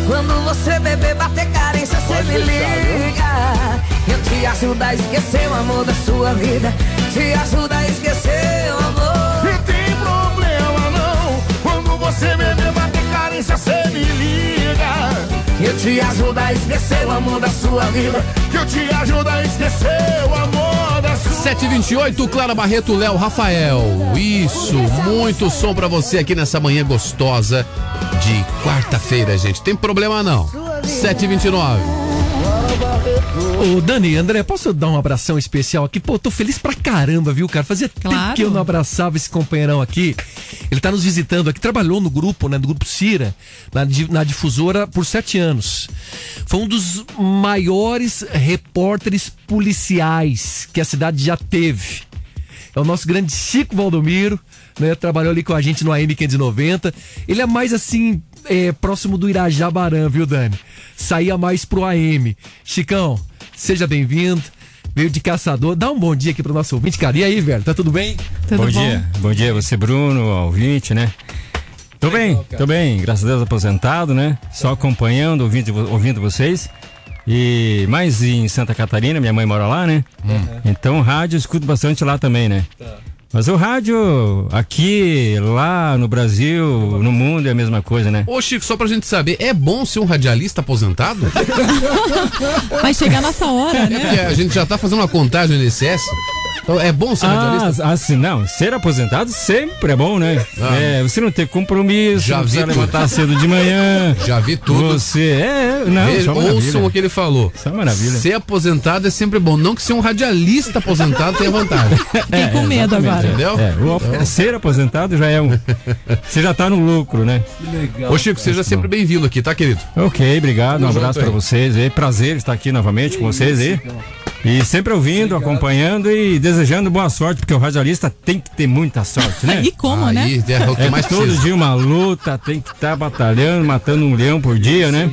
quando você beber bater carência, você me liga. Eu te ajudo a esquecer o amor da sua vida, te ajudo a esquecer o amor. Não tem problema não, quando você beber bater carência, você me liga. Eu te ajudo a esquecer o amor da sua vida. Eu te ajudo a esquecer o amor da sua 728, Clara Barreto, Léo Rafael. Isso, muito som pra você aqui nessa manhã gostosa de quarta-feira, gente. Tem problema não. 729. Ô, Dani, André, posso dar um abração especial aqui? Pô, tô feliz pra caramba, viu, cara? Fazia tempo Claro. que eu não abraçava esse companheirão aqui. Ele tá nos visitando aqui, trabalhou no grupo, né, do grupo Cira, na, na difusora por sete anos. Foi um dos maiores repórteres policiais que a cidade já teve. É o nosso grande Chico Valdomiro, né? Trabalhou ali com a gente no AM 590. Ele é mais assim, é, próximo do Irajá Baran, viu, Dani? Saía mais pro AM. Chicão, seja bem-vindo. Veio de caçador. Dá um bom dia aqui pro nosso ouvinte, cara. E aí, velho? Tá tudo bem? bom, dia, bom dia, você, Bruno, ouvinte, né? Tô bem, tô bem, graças a Deus aposentado, né? Só acompanhando, ouvindo, ouvindo vocês. E mais em Santa Catarina, minha mãe mora lá, né? Então rádio eu escuto bastante lá também, né? Mas o rádio aqui, lá no Brasil, no mundo é a mesma coisa, né? Ô, Chico, só pra gente saber, é bom ser um radialista aposentado? Vai chegar nessa hora, É né? porque a gente já tá fazendo uma contagem no ICS. Então é bom ser radialista? Ah, assim, não, ser aposentado sempre é bom, né? É, você não ter compromisso, Já não vi precisa tudo. levantar cedo de manhã. Já vi tudo. Você, é, não, Veja, maravilha. ouçam o que ele falou. Só maravilha. Ser aposentado é sempre bom. Não que ser um radialista aposentado tenha vantagem. É, com medo agora. Entendeu? É, o- Então- ser aposentado já é um. Você já tá no lucro, né? Ô, Chico, seja sempre bem-vindo aqui, tá, querido? Ok, obrigado. Um abraço aí. vocês aí. Prazer estar aqui novamente com vocês aí. E sempre ouvindo, acompanhando e desejando boa sorte, porque o radialista tem que ter muita sorte, né? E como, né? Aí é que É mais todo dia uma luta, tem que estar batalhando, matando um leão por dia, né?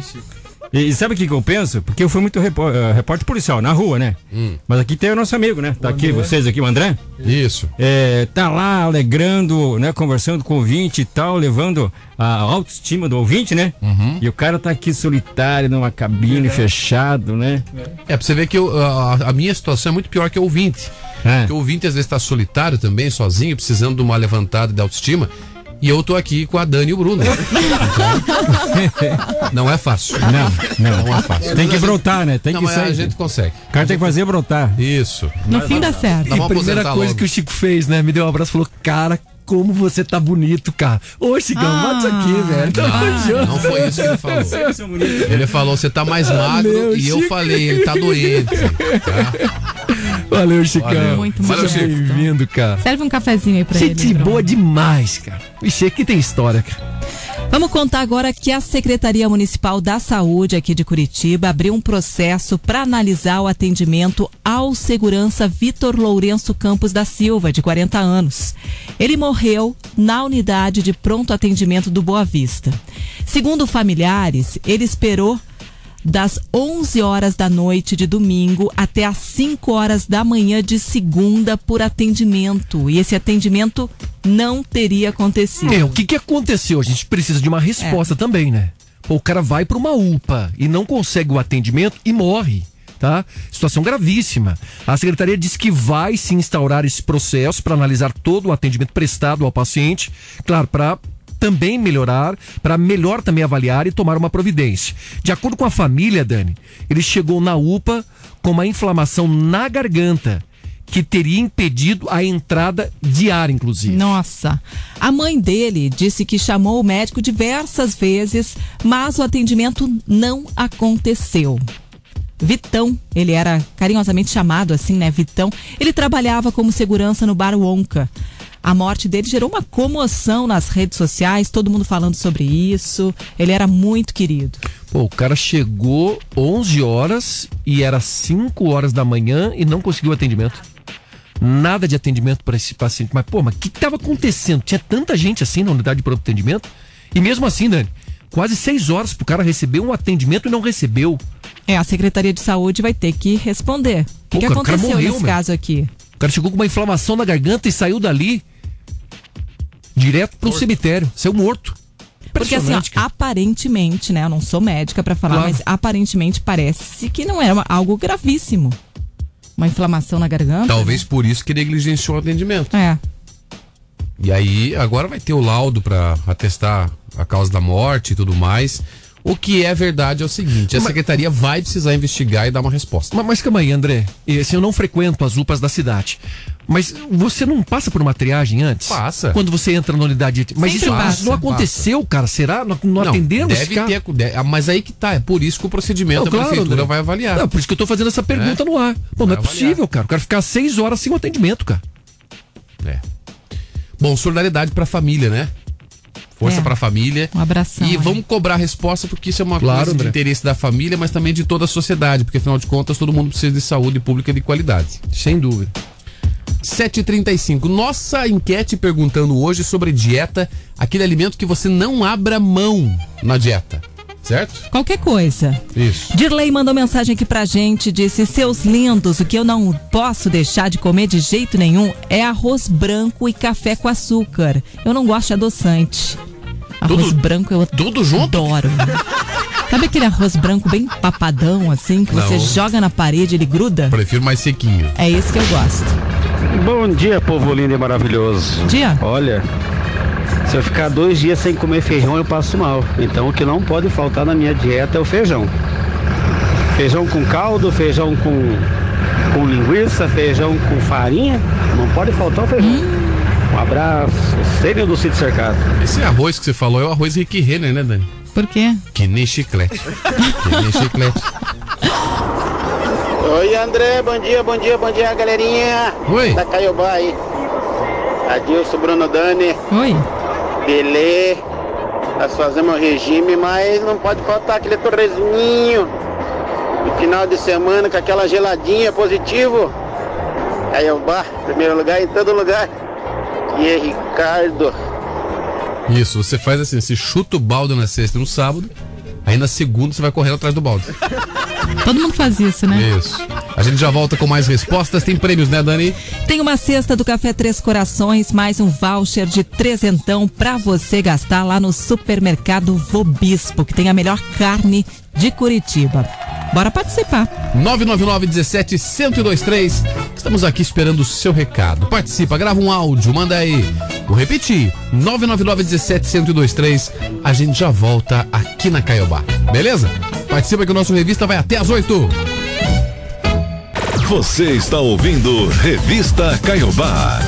E, e sabe o que, que eu penso? Porque eu fui muito repó- eh, repórter policial na rua, né? Hum. Mas aqui tem o nosso amigo, né? Tá aqui, vocês aqui, o André. Isso. É, tá lá alegrando, né? Conversando com o ouvinte e tal, levando a autoestima do ouvinte, né? Uhum. E o cara tá aqui solitário numa cabine fechado, né? É, pra você ver que eu- a, a minha situação é muito pior que o ouvinte. É. Porque o ouvinte às vezes tá solitário também, sozinho, precisando de uma levantada de autoestima. E eu tô aqui com a Dani e o Bruno. Então, não é fácil. Não, não. Não é fácil. Tem que brotar, né? Tem Não, que mas sair. a gente consegue. O cara tem que fazer brotar. Isso. No fim dá certo. E a primeira coisa logo. que o Chico fez, né? Me deu um abraço e falou: Cara, como você tá bonito, cara. Ô, Chicão, Ah. bota isso aqui, velho. Tamo junto. Não foi isso que ele falou. Ele falou, você tá mais magro Valeu, e eu Chico. falei, ele tá doente. Tá? Valeu, Chicão. Valeu. Muito Valeu. Chico. Bem-vindo, cara. Serve um cafezinho aí pra Gente ele. Bruno. boa demais, cara. Ixi, aqui tem história, cara. Vamos contar agora que a Secretaria Municipal da Saúde aqui de Curitiba abriu um processo para analisar o atendimento ao segurança Vitor Lourenço Campos da Silva, de 40 anos. Ele morreu na unidade de pronto atendimento do Boa Vista. Segundo familiares, ele esperou das 11 horas da noite de domingo até as 5 horas da manhã de segunda por atendimento. E esse atendimento não teria acontecido. É, o que que aconteceu? A gente precisa de uma resposta também, né? Pô, o cara vai pra uma UPA e não consegue o atendimento e morre. Tá? Situação gravíssima. A secretaria diz que vai se instaurar esse processo para analisar todo o atendimento prestado ao paciente, claro, para também melhorar, para melhor também avaliar e tomar uma providência. De acordo com a família, Dani, ele chegou na UPA com uma inflamação na garganta que teria impedido a entrada de ar, inclusive. Nossa. A mãe dele disse que chamou o médico diversas vezes, mas o atendimento não aconteceu. Vitão, ele era carinhosamente chamado assim, né? Vitão. Ele trabalhava como segurança no bar Wonka. A morte dele gerou uma comoção nas redes sociais, todo mundo falando sobre isso. Ele era muito querido. Pô, o cara chegou 11 horas e era 5 horas da manhã e não conseguiu atendimento. Nada de atendimento para esse paciente. Mas, pô, mas o que estava acontecendo? Tinha tanta gente assim na unidade de pronto atendimento? E mesmo assim, Dani, quase 6 horas pro cara receber um atendimento e não recebeu. É, a Secretaria de Saúde vai ter que responder. O que, Pô, que cara, o cara aconteceu morreu, nesse meu. caso aqui? O cara chegou com uma inflamação na garganta e saiu dali direto pro cemitério. Saiu morto. Porque assim, ó, aparentemente, né? Eu não sou médica pra falar, Claro. mas aparentemente parece que não era uma- algo gravíssimo. Uma inflamação na garganta. Talvez por isso que negligenciou o atendimento. É. E aí, agora vai ter o laudo pra atestar a causa da morte e tudo mais. O que é verdade é o seguinte: a Mas- secretaria vai precisar investigar e dar uma resposta. Mas, mas calma aí, André. Esse eu não frequento as UPAs da cidade. Mas você não passa por uma triagem antes? Passa. Quando você entra na unidade. de- Mas Sempre isso, passa. isso não aconteceu, cara? Será? Não, não atenderam esse deve cara? ter, de- ah, mas aí que tá, é por isso que o procedimento Não, da claro, prefeitura André. vai avaliar. Não, por isso que eu tô fazendo essa pergunta É. no ar. Pô, não é Vai possível, avaliar. cara. O cara ficar seis horas sem o atendimento, cara. É. Bom, solidariedade pra família, né? Força É. pra família. Um abração. E aí. vamos cobrar a resposta, porque isso é uma Claro, coisa de André. interesse da família, mas também de toda a sociedade, porque afinal de contas todo mundo precisa de saúde pública de qualidade. Sem dúvida. 7h35. Nossa enquete perguntando hoje sobre dieta, aquele alimento que você não abra mão na dieta. Certo? Qualquer coisa. Isso. Dirley mandou mensagem aqui pra gente, disse: Seus lindos, o que eu não posso deixar de comer de jeito nenhum é arroz branco e café com açúcar. Eu não gosto de adoçante. Arroz Tudo- branco eu tudo junto? adoro. Sabe aquele arroz branco bem papadão, assim, que você Não. joga na parede e ele gruda? Prefiro mais sequinho. É esse que eu gosto. Bom dia, povo lindo e maravilhoso. Dia. Olha, se eu ficar dois dias sem comer feijão, eu passo mal. Então, o que não pode faltar na minha dieta é o feijão. Feijão com caldo, feijão com, com linguiça, feijão com farinha. Não pode faltar o feijão. Um abraço. Sênio do Sítio Cercado. Esse arroz que você falou é o arroz Rick Renner, né, Dani? Por quê? Que nem chiclete. que nem chiclete. Oi, André, bom dia, bom dia, bom dia, galerinha. Oi. Da Caiobá aí. Adilson, Bruno Dani. Oi. Belê. Nós fazemos o regime, mas não pode faltar aquele torresminho. No final de semana, com aquela geladinha positivo. Caiobá, primeiro lugar em todo lugar. E é Ricardo. Isso, você faz assim, você chuta o balde na sexta e no sábado, aí na segunda você vai correndo atrás do balde. Todo mundo faz isso, né? Isso. A gente já volta com mais respostas. Tem prêmios, né, Dani? Tem uma cesta do Café Três Corações, mais um voucher de trezentão pra você gastar lá no supermercado Vobispo, que tem a melhor carne de Curitiba. Bora participar. 999 17 1023. Estamos aqui esperando o seu recado. Participa, grava um áudio, manda aí. Vou repetir: 999 17 1023. A gente já volta aqui na Caiobá. Beleza? Participa que o nosso revista vai até às 8. Você está ouvindo Revista Caiobá.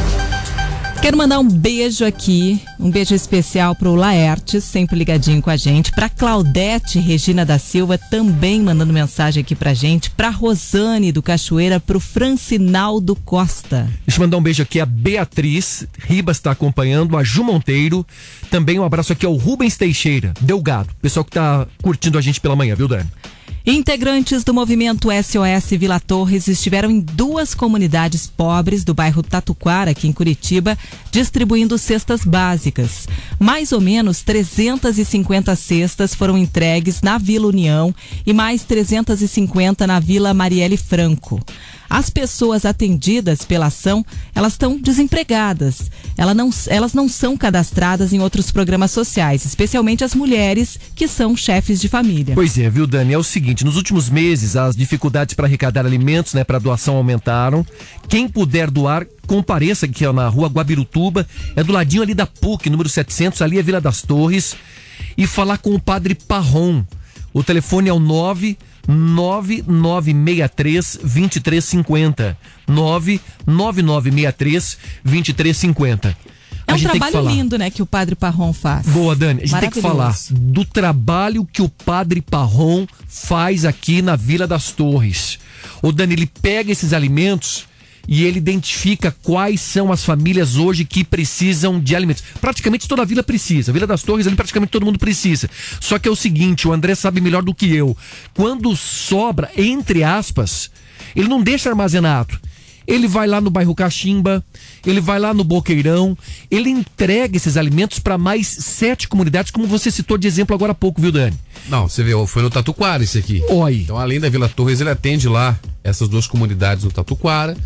Quero mandar um beijo aqui, um beijo especial pro Laertes, sempre ligadinho com a gente, pra Claudete Regina da Silva, também mandando mensagem aqui pra gente, pra Rosane do Cachoeira, pro Francinaldo Costa. Deixa eu mandar um beijo aqui a Beatriz Ribas está acompanhando, a Ju Monteiro. Também um abraço aqui ao Rubens Teixeira, Delgado. Pessoal que tá curtindo a gente pela manhã, viu, Dani? Integrantes do movimento SOS Vila Torres estiveram em duas comunidades pobres do bairro Tatuquara, aqui em Curitiba, distribuindo cestas básicas. Mais ou menos 350 cestas foram entregues na Vila União e mais 350 na Vila Marielle Franco. As pessoas atendidas pela ação, elas estão desempregadas. Ela não- elas não são cadastradas em outros programas sociais, especialmente as mulheres que são chefes de família. Pois é, viu, Dani? É o seguinte, nos últimos meses as dificuldades para arrecadar alimentos, né, para doação aumentaram. Quem puder doar, compareça aqui ó, na rua Guabirutuba, é do ladinho ali da PUC, número 700, ali é Vila das Torres, e falar com o padre Parron. O telefone é o 9 9963 2350. 99963 2350. É um trabalho lindo, né, que o Padre Parron faz. Boa, Dani. A gente tem que falar do trabalho que o Padre Parron faz aqui na Vila das Torres. O Dani, ele pega esses alimentos e ele identifica quais são as famílias hoje que precisam de alimentos. Praticamente toda a vila precisa. A Vila das Torres, ali praticamente todo mundo precisa. Só que é o seguinte, o André sabe melhor do que eu. Quando sobra, entre aspas, ele não deixa armazenado. Ele vai lá no bairro Caximba, ele vai lá no Boqueirão, ele entrega esses alimentos para mais sete comunidades, como você citou de exemplo agora há pouco, viu, Dani? Não, você vê, foi no Tatuquara esse aqui. Oi. Então, além da Vila Torres, ele atende lá essas duas comunidades no Tatuquara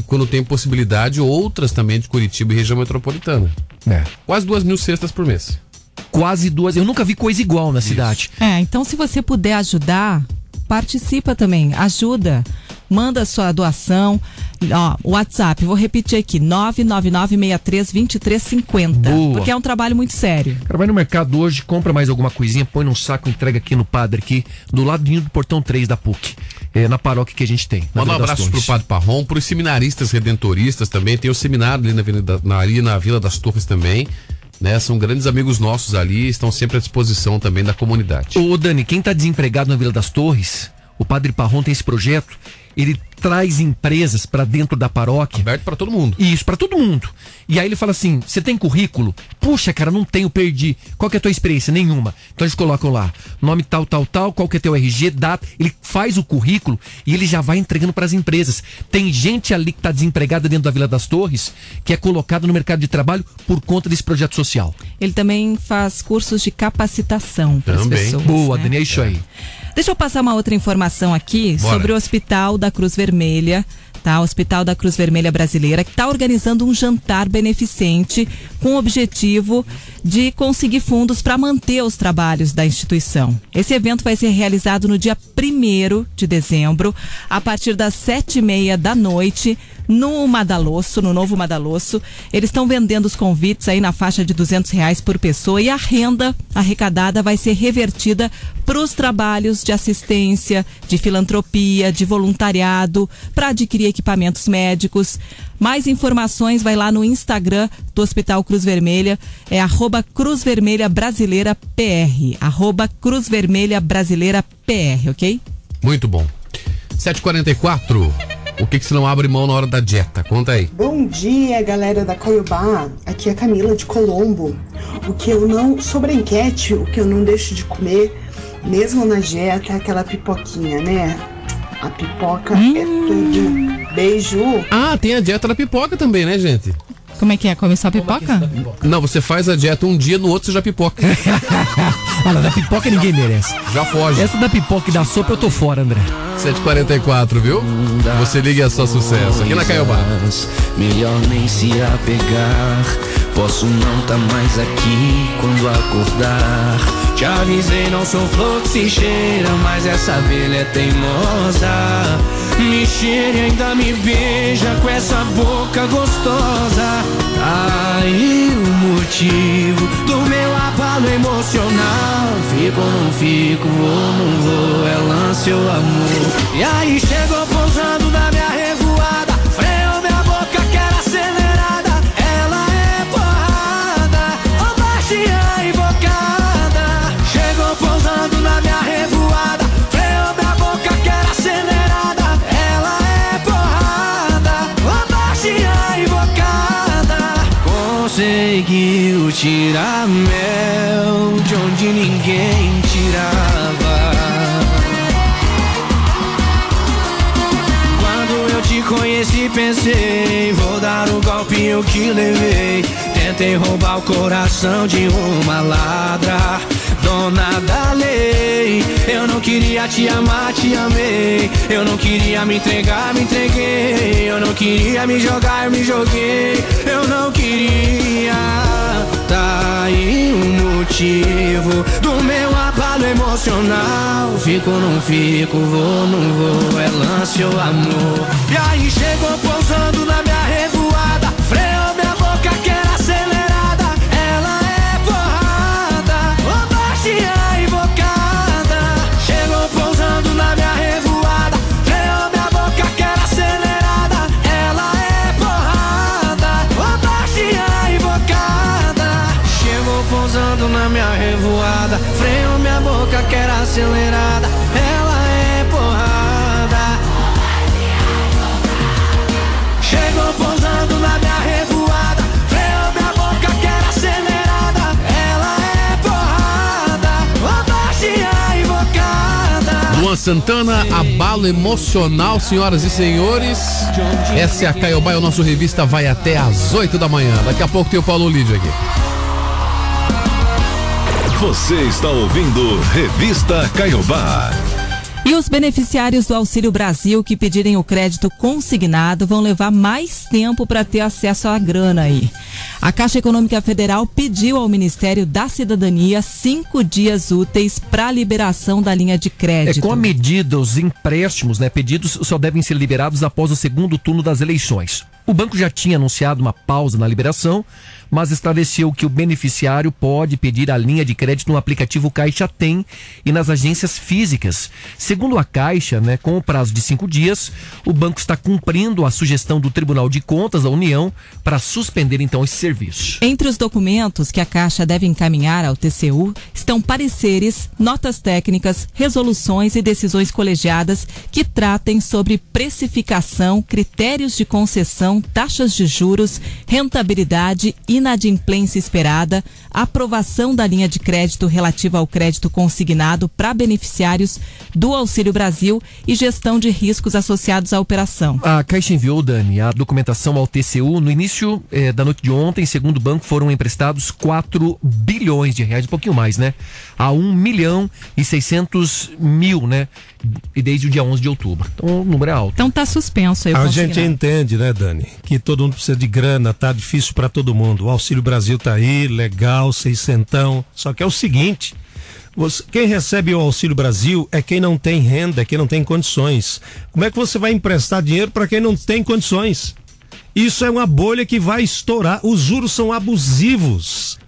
e quando tem possibilidade, outras também de Curitiba e região metropolitana. É. Quase duas mil cestas por mês. Quase duas. Eu nunca vi coisa igual na cidade. É, então se você puder ajudar, participa também, ajuda. Manda sua doação. Ó, o WhatsApp, vou repetir aqui, 999632350. Boa. Porque é um trabalho muito sério. O cara vai no mercado hoje, compra mais alguma coisinha, põe num saco, entrega aqui no padre, aqui, do ladinho do portão 3 da PUC. É, na paróquia que a gente tem. Manda um abraço pro. Padre Parrom, pros seminaristas redentoristas também. Tem o seminário ali na, Avenida- na, ali na Vila das Torres também. Né? São grandes amigos nossos ali, estão sempre à disposição também da comunidade. Ô, Dani, quem tá desempregado na Vila das Torres, o Padre Parron tem esse projeto, ele traz empresas para dentro da paróquia. Aberto para todo mundo. Isso, para todo mundo. E aí ele fala assim: você tem currículo? Puxa, cara, não tenho, perdi. Qual que é a tua experiência? Nenhuma. Então eles colocam lá: nome tal, tal, tal, qual que é teu RG, data. Ele faz o currículo e ele já vai entregando para as empresas. Tem gente ali que tá desempregada dentro da Vila das Torres que é colocado no mercado de trabalho por conta desse projeto social. Ele também faz cursos de capacitação para as Também. pessoas. Boa, né? Dani, é isso aí. Deixa eu passar uma outra informação aqui Bora. sobre o Hospital da Cruz Vermelha, tá? O Hospital da Cruz Vermelha Brasileira, que está organizando um jantar beneficente com o objetivo de conseguir fundos para manter os trabalhos da instituição. Esse evento vai ser realizado no dia 1 de dezembro, a partir das sete e meia da noite, no Madalosso, no novo Madalosso. Eles estão vendendo os convites aí na faixa de 200 reais por pessoa e a renda arrecadada vai ser revertida para os trabalhos de assistência, de filantropia, de voluntariado, para adquirir equipamentos médicos. Mais informações vai lá no Instagram do Hospital Cruz Vermelha, é arroba Cruz Vermelha Brasileira PR, arroba Cruz Vermelha Brasileira PR, ok? Muito bom. 7h44. O que, que você não abre mão na hora da dieta? Conta aí. Bom dia, galera da Coiobá. Aqui é a Camila de Colombo. O que eu não. Sobre a enquete, o que eu não deixo de comer, mesmo na dieta, é aquela pipoquinha, né? A pipoca é tudo. Beijo. Ah, tem a dieta da pipoca também, né, gente? Como é que é? Come só pipoca? Não, você faz a dieta um dia, no outro você já pipoca. Olha, da pipoca ninguém merece. Já foge. Essa da pipoca e da sopa eu tô fora, André. 7h44, viu? Você liga é só sucesso. Aqui na Caiobá. Melhor nem se apegar. Posso não tá mais aqui quando acordar. Te avisei, não sou flor que se cheira, mas essa abelha é teimosa. Me cheira e ainda me beija com essa boca gostosa. Aí o motivo do meu abalo emocional. Fico ou não fico, vou não vou, é lance ou amor. E aí chegou pousando na minha Tirar mel de onde ninguém tirava. Quando eu te conheci, pensei, vou dar o golpe que levei. Tentei roubar o coração de uma ladra, dona da lei. Eu não queria te amar, te amei. Eu não queria me entregar, me entreguei. Eu não queria me jogar, me joguei. Eu não queria. Tá aí o motivo do meu abalo emocional. Fico, não fico, vou, não vou. É lance ou amor. E aí chegou pousando na minha acelerada. Ela é porrada. Chegou pousando na minha revoada. Freou minha boca que era acelerada. Ela é porrada. Ô baixinha invocada. Luan Santana, abalo emocional, senhoras e senhores. Essa é a Caiobá, o nosso revista vai até às 8 da manhã. Daqui a pouco tem o Paulo Lídio aqui. Você está ouvindo Revista Caiobá. E os beneficiários do Auxílio Brasil que pedirem o crédito consignado vão levar mais tempo para ter acesso à grana aí. A Caixa Econômica Federal pediu ao Ministério da Cidadania cinco dias úteis para a liberação da linha de É, crédito. com a medida, os empréstimos né, pedidos só devem ser liberados após o segundo turno das eleições. O banco já tinha anunciado uma pausa na liberação, mas esclareceu que o beneficiário pode pedir a linha de crédito no aplicativo Caixa Tem e nas agências físicas. Segundo a Caixa, né, com o prazo de cinco dias, o banco está cumprindo a sugestão do Tribunal de Contas da União para suspender então esse serviço. Entre os documentos que a Caixa deve encaminhar ao TCU estão pareceres, notas técnicas, resoluções e decisões colegiadas que tratem sobre precificação, critérios de concessão, taxas de juros, rentabilidade, inadimplência esperada, aprovação da linha de crédito relativa ao crédito consignado para beneficiários do Auxílio Brasil e gestão de riscos associados à operação. A Caixa enviou, Dani, a documentação ao TCU. No início eh, da noite de ontem, segundo o banco, foram emprestados 4 bilhões de reais, um pouquinho mais, né? A 1 milhão e 600 mil, né? E desde o dia 11 de outubro. Então o número é alto. Então tá suspenso aí o A gente entende, né, Dani, que todo mundo precisa de grana, tá difícil para todo mundo. O Auxílio Brasil tá aí, legal, seiscentão. Só que é o seguinte, você- quem recebe o Auxílio Brasil é quem não tem renda, é quem não tem condições. Como é que você vai emprestar dinheiro para quem não tem condições? Isso é uma bolha que vai estourar. Os juros são abusivos.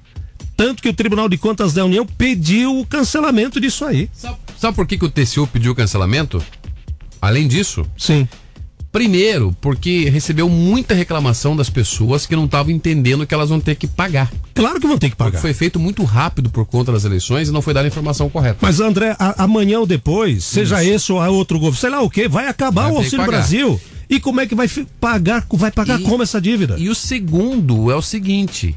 Tanto que o Tribunal de Contas da União pediu o cancelamento disso aí. Sabe por que, que o TCU pediu cancelamento? Além disso? Sim. Primeiro, porque recebeu muita reclamação das pessoas que não estavam entendendo que elas vão ter que pagar. Claro que vão ter que pagar. Foi feito muito rápido por conta das eleições e não foi dada a informação correta. Mas André, a- amanhã ou depois, seja esse ou outro governo, sei lá o que, vai acabar Vai o Auxílio. Brasil. E como é que vai pagar? Vai pagar E- como essa dívida? E o segundo é o seguinte: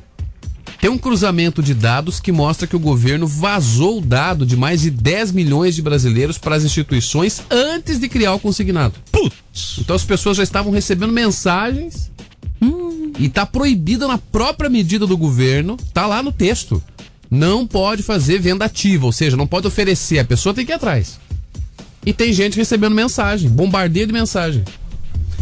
tem um cruzamento de dados que mostra que o governo vazou o dado de mais de 10 milhões de brasileiros para as instituições antes de criar o consignado. Putz! Então as pessoas já estavam recebendo mensagens e tá proibida na própria medida do governo, tá lá no texto. Não pode fazer venda ativa, ou seja, não pode oferecer, a pessoa tem que ir atrás. E tem gente recebendo mensagem, bombardeio de mensagem.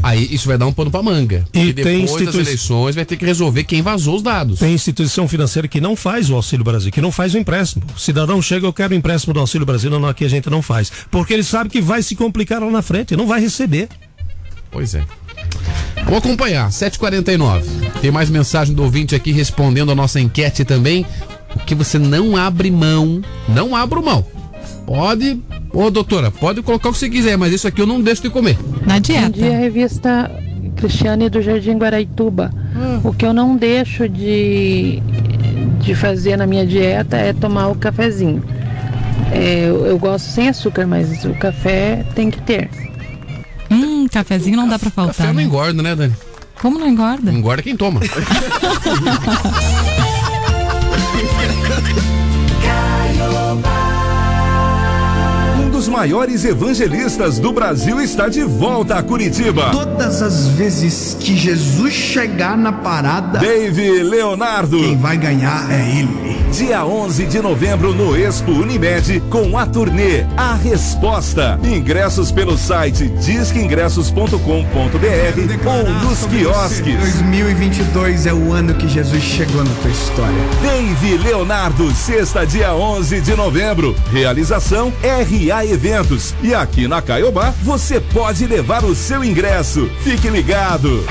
Aí isso vai dar um pano pra manga. E tem depois das institui- eleições vai ter que resolver quem vazou os dados. Tem instituição financeira que não faz o Auxílio Brasil, que não faz o empréstimo. O cidadão chega, eu quero o empréstimo do Auxílio Brasil, não, não, aqui a gente não faz. Porque ele sabe que vai se complicar lá na frente, não vai receber. Pois é. Vou acompanhar, 7h49. Tem mais mensagem do ouvinte aqui respondendo a nossa enquete também. O que você não abre mão, não abro mão. Pode, ô doutora, pode colocar o que você quiser, mas isso aqui eu não deixo de comer. Na Bom dieta. dia, revista Cristiane do Jardim Guaraituba. O que eu não deixo de, de fazer na minha dieta é tomar o cafezinho. É, eu, eu gosto sem açúcar, mas o café tem que ter. Hum, cafezinho não dá pra faltar. Café não né? engorda, né, Dani? Como não engorda? Engorda quem toma. maiores evangelistas do Brasil está de volta a Curitiba. Todas as vezes que Jesus chegar na parada, Dave Leonardo. quem vai ganhar é ele. Dia 11 de novembro no Expo Unimed com a turnê A Resposta. Ingressos pelo site disqueingressos.com.br ou nos quiosques. 2022 é o ano que Jesus chegou na tua história. Dave Leonardo, sexta, dia 11 de novembro. Realização RA Eventos. E aqui na Caiobá você pode levar o seu ingresso. Fique ligado.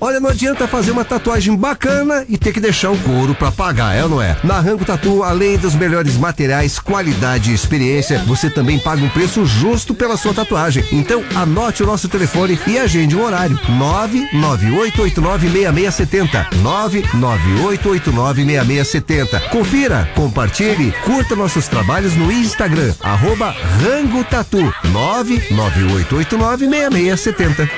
Olha, não adianta fazer uma tatuagem bacana e ter que deixar o couro pra pagar, é ou não é? Na Rango Tatu, além dos melhores materiais, qualidade e experiência, você também paga um preço justo pela sua tatuagem. Então, anote o nosso telefone e agende um horário. 998896670. 998896670. Confira, compartilhe, curta nossos trabalhos no Instagram, arroba Rango Tatu. 998896670.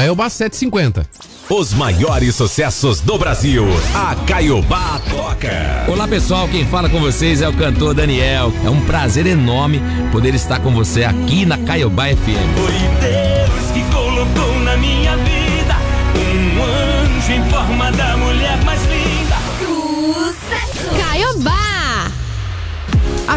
Caiobá 750. Os maiores sucessos do Brasil. A Caiobá toca. Olá pessoal, quem fala com vocês é o cantor Daniel. É um prazer enorme poder estar com você aqui na Caiobá FM. Foi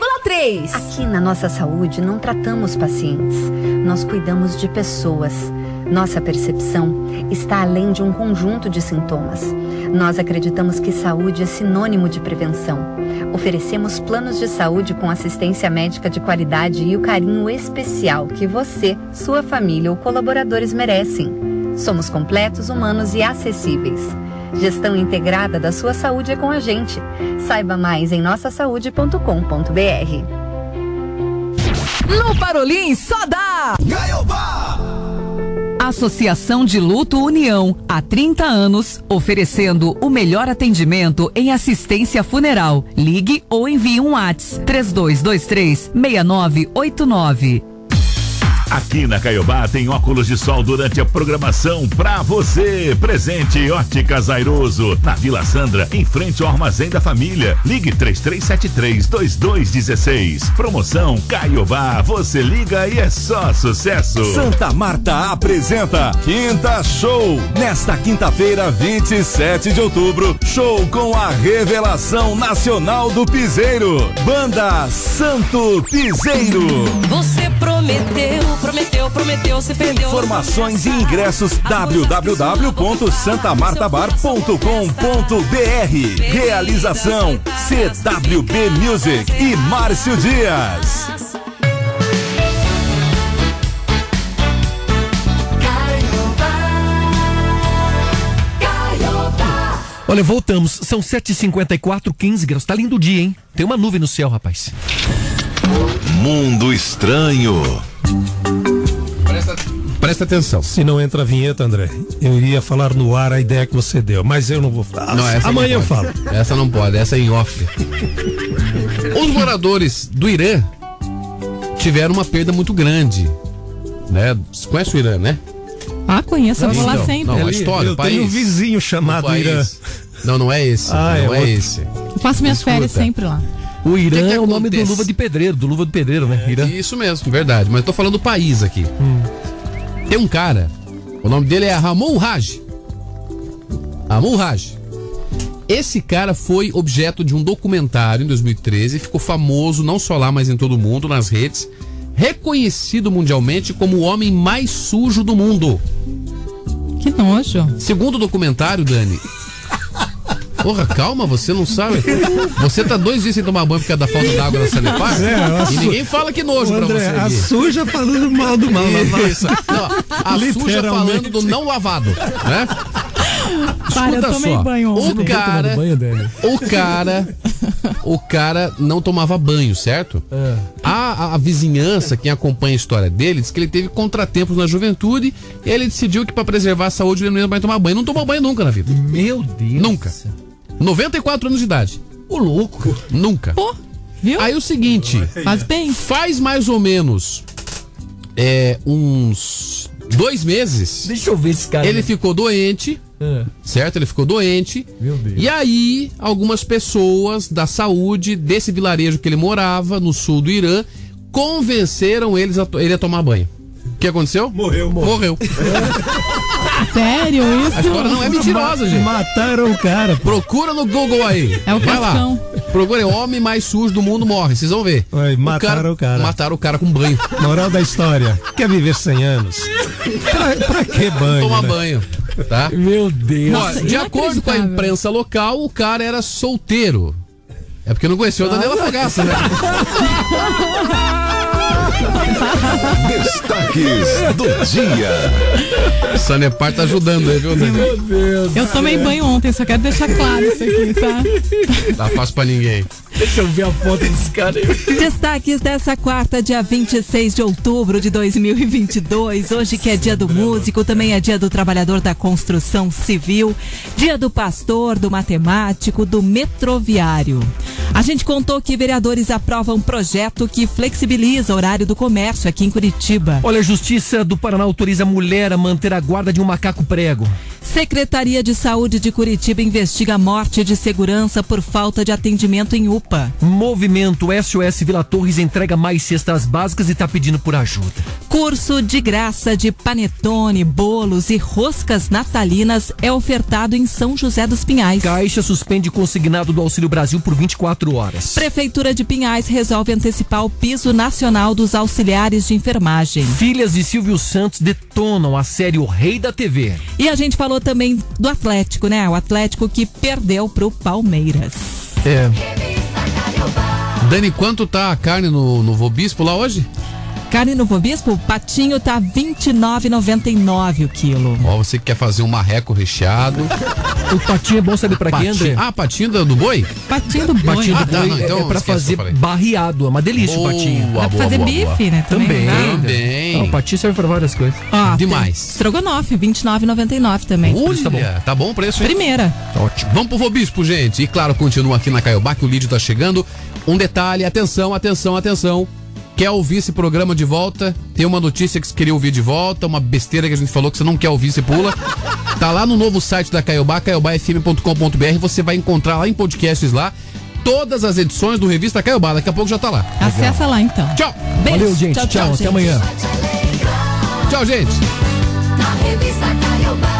102,3. Aqui na nossa saúde não tratamos pacientes, nós cuidamos de pessoas. Nossa percepção está além de um conjunto de sintomas. Nós acreditamos que saúde é sinônimo de prevenção. Oferecemos planos de saúde com assistência médica de qualidade e o carinho especial que você, sua família ou colaboradores merecem. Somos completos, humanos e acessíveis. Gestão integrada da sua saúde é com a gente. Saiba mais em nossasaude.com.br. No Parolim só dá! Associação de Luto União, há 30 anos, oferecendo o melhor atendimento em assistência funeral. Ligue ou envie um WhatsApp 3223 6989. Aqui na Caiobá tem óculos de sol durante a programação pra você. Presente Óticas Airoso, na Vila Sandra, em frente ao Armazém da Família. Ligue 3373-2216. Promoção Caiobá, você liga e é só sucesso. Santa Marta apresenta Quinta Show. Nesta quinta-feira, 27 de outubro, show com a revelação nacional do piseiro. Banda Santo Piseiro. Você prometeu, prometeu, se perdeu. Informações e ingressos www.santamartabar.com.br. Realização CWB Music e Márcio Dias. Olha, voltamos. São 7h54, 15 graus. Tá lindo o dia, hein? Tem uma nuvem no céu, rapaz. Mundo Estranho. Presta, atenção. Se não entra a vinheta, André, eu iria falar no ar a ideia que você deu, mas eu não vou falar. Não, essa Amanhã não eu falo. Essa não pode, essa é em off. Os moradores do Irã tiveram uma perda muito grande né? Você conhece o Irã, né? Ah, conheço, eu vou lá sempre. Não, a história, eu país. tenho um vizinho chamado. Irã. Não, não é esse. Ah, não é é, esse. Eu faço minhas Escuta. férias sempre lá. O Irã que que é o nome do? Luva de Pedreiro, do Luva de Pedreiro, né? Irã. Isso mesmo, verdade. Mas eu tô falando do país aqui. Tem um cara, o nome dele é Ramon Raj. Ramon Raj. Esse cara foi objeto de um documentário em 2013, ficou famoso não só lá, mas em todo o mundo, nas redes, reconhecido mundialmente como o homem mais sujo do mundo. Que nojo. Segundo o documentário, Dani. Porra, calma, você não sabe. Você tá dois dias sem tomar banho por causa da falta d'água na Sanepar? É, e ninguém fala que nojo Ô, pra André, você. a suja falando mal do mal lavado. Isso. Não, a suja falando do não lavado, né? Para, eu Escuta tomei só, banho ontem. O cara, banho, o cara, o cara não tomava banho, certo? A, a, a vizinhança, quem acompanha a história dele, diz que ele teve contratempos na juventude e ele decidiu que para preservar a saúde ele não ia mais tomar banho. Não tomou banho nunca na vida. Meu Deus. Nunca. 94 anos de idade. O louco. Nunca. Pô, viu? Aí o seguinte, Faz bem. faz mais ou menos é, uns dois meses. Deixa eu ver esse cara. Ele ficou doente, É. certo? Ele ficou doente. Meu Deus. E aí, algumas pessoas da saúde desse vilarejo que ele morava, no sul do Irã, convenceram eles a ele a tomar banho. O que aconteceu? Morreu, Morreu. Sério A isso? história não é mentirosa, gente. Mataram o cara. Procura no Google aí. É o Vai lá. Cascão. Procura aí, homem mais sujo do mundo morre. Vocês vão ver. Ué, mataram o cara. Mataram o cara com banho. Moral da história. Quer viver 100 anos? Pra, pra que banho? Tomar né? banho. Tá? Meu Deus. Ó, de acordo com a imprensa local, o cara era solteiro. É porque não conheceu a Daniela Fogaça, né? Destaques do dia. Sanepar tá ajudando aí, viu, Dani? Meu Deus. Eu tomei banho ontem, só quero deixar claro isso aqui, tá? Tá fácil pra ninguém. Deixa eu ver a foto desse cara aí. Destaques dessa quarta, dia 26 de outubro de 2022. Hoje que é dia do músico, também é dia do trabalhador da construção civil, dia do pastor, do matemático, do metroviário. A gente contou que vereadores aprovam um projeto que flexibiliza o horário do comércio aqui em Curitiba. Olha, a Justiça do Paraná autoriza a mulher a manter a guarda de um macaco prego. Secretaria de Saúde de Curitiba investiga a morte de segurança por falta de atendimento em UPA. Movimento SOS Vila Torres entrega mais cestas básicas e tá pedindo por ajuda. Curso de graça de panetone, bolos e roscas natalinas é ofertado em São José dos Pinhais. Caixa suspende consignado do Auxílio Brasil por 24 horas. Prefeitura de Pinhais resolve antecipar o piso nacional dos auxiliares de enfermagem. Filhas de Silvio Santos detonam a série O Rei da TV. E a gente falou também do Atlético, né? O Atlético que perdeu pro Palmeiras. É. Dani, quanto tá a carne no, no Vobispo lá hoje? Carne no Bispo, o patinho tá R$ 29,99 o quilo. Ó, você que quer fazer um marreco recheado. O patinho é bom saber pra quê, André? Ah, patinho do, do boi? Patinho do boi. Patinho do Ah, tá, boi não, é- então é pra fazer barreado. É uma delícia o patinho. Boa, Dá pra boa, fazer boa, bife, boa. né? Também. Também. Não, o patinho serve pra várias coisas. Ó, Demais. Estrogonofe, R$ 29,99 também. Olha, tá bom o preço, hein? Primeira. Ótimo. Vamos pro Vobispo, gente. E claro, continua aqui na Caiobá que o Lídio tá chegando. Um detalhe, atenção, atenção, atenção. Quer ouvir esse programa de volta? Tem uma notícia que você queria ouvir de volta, uma besteira que a gente falou que você não quer ouvir, você pula. Tá lá no novo site da Caiobá, caiobafm.com.br. Você vai encontrar lá em podcasts lá todas as edições do Revista Caiobá. Daqui a pouco já tá lá. Acessa lá então. Tchau. Beijo. Valeu, gente. Tchau, Tchau, tchau, até gente. amanhã. Tchau, gente. Na revista Caiobá.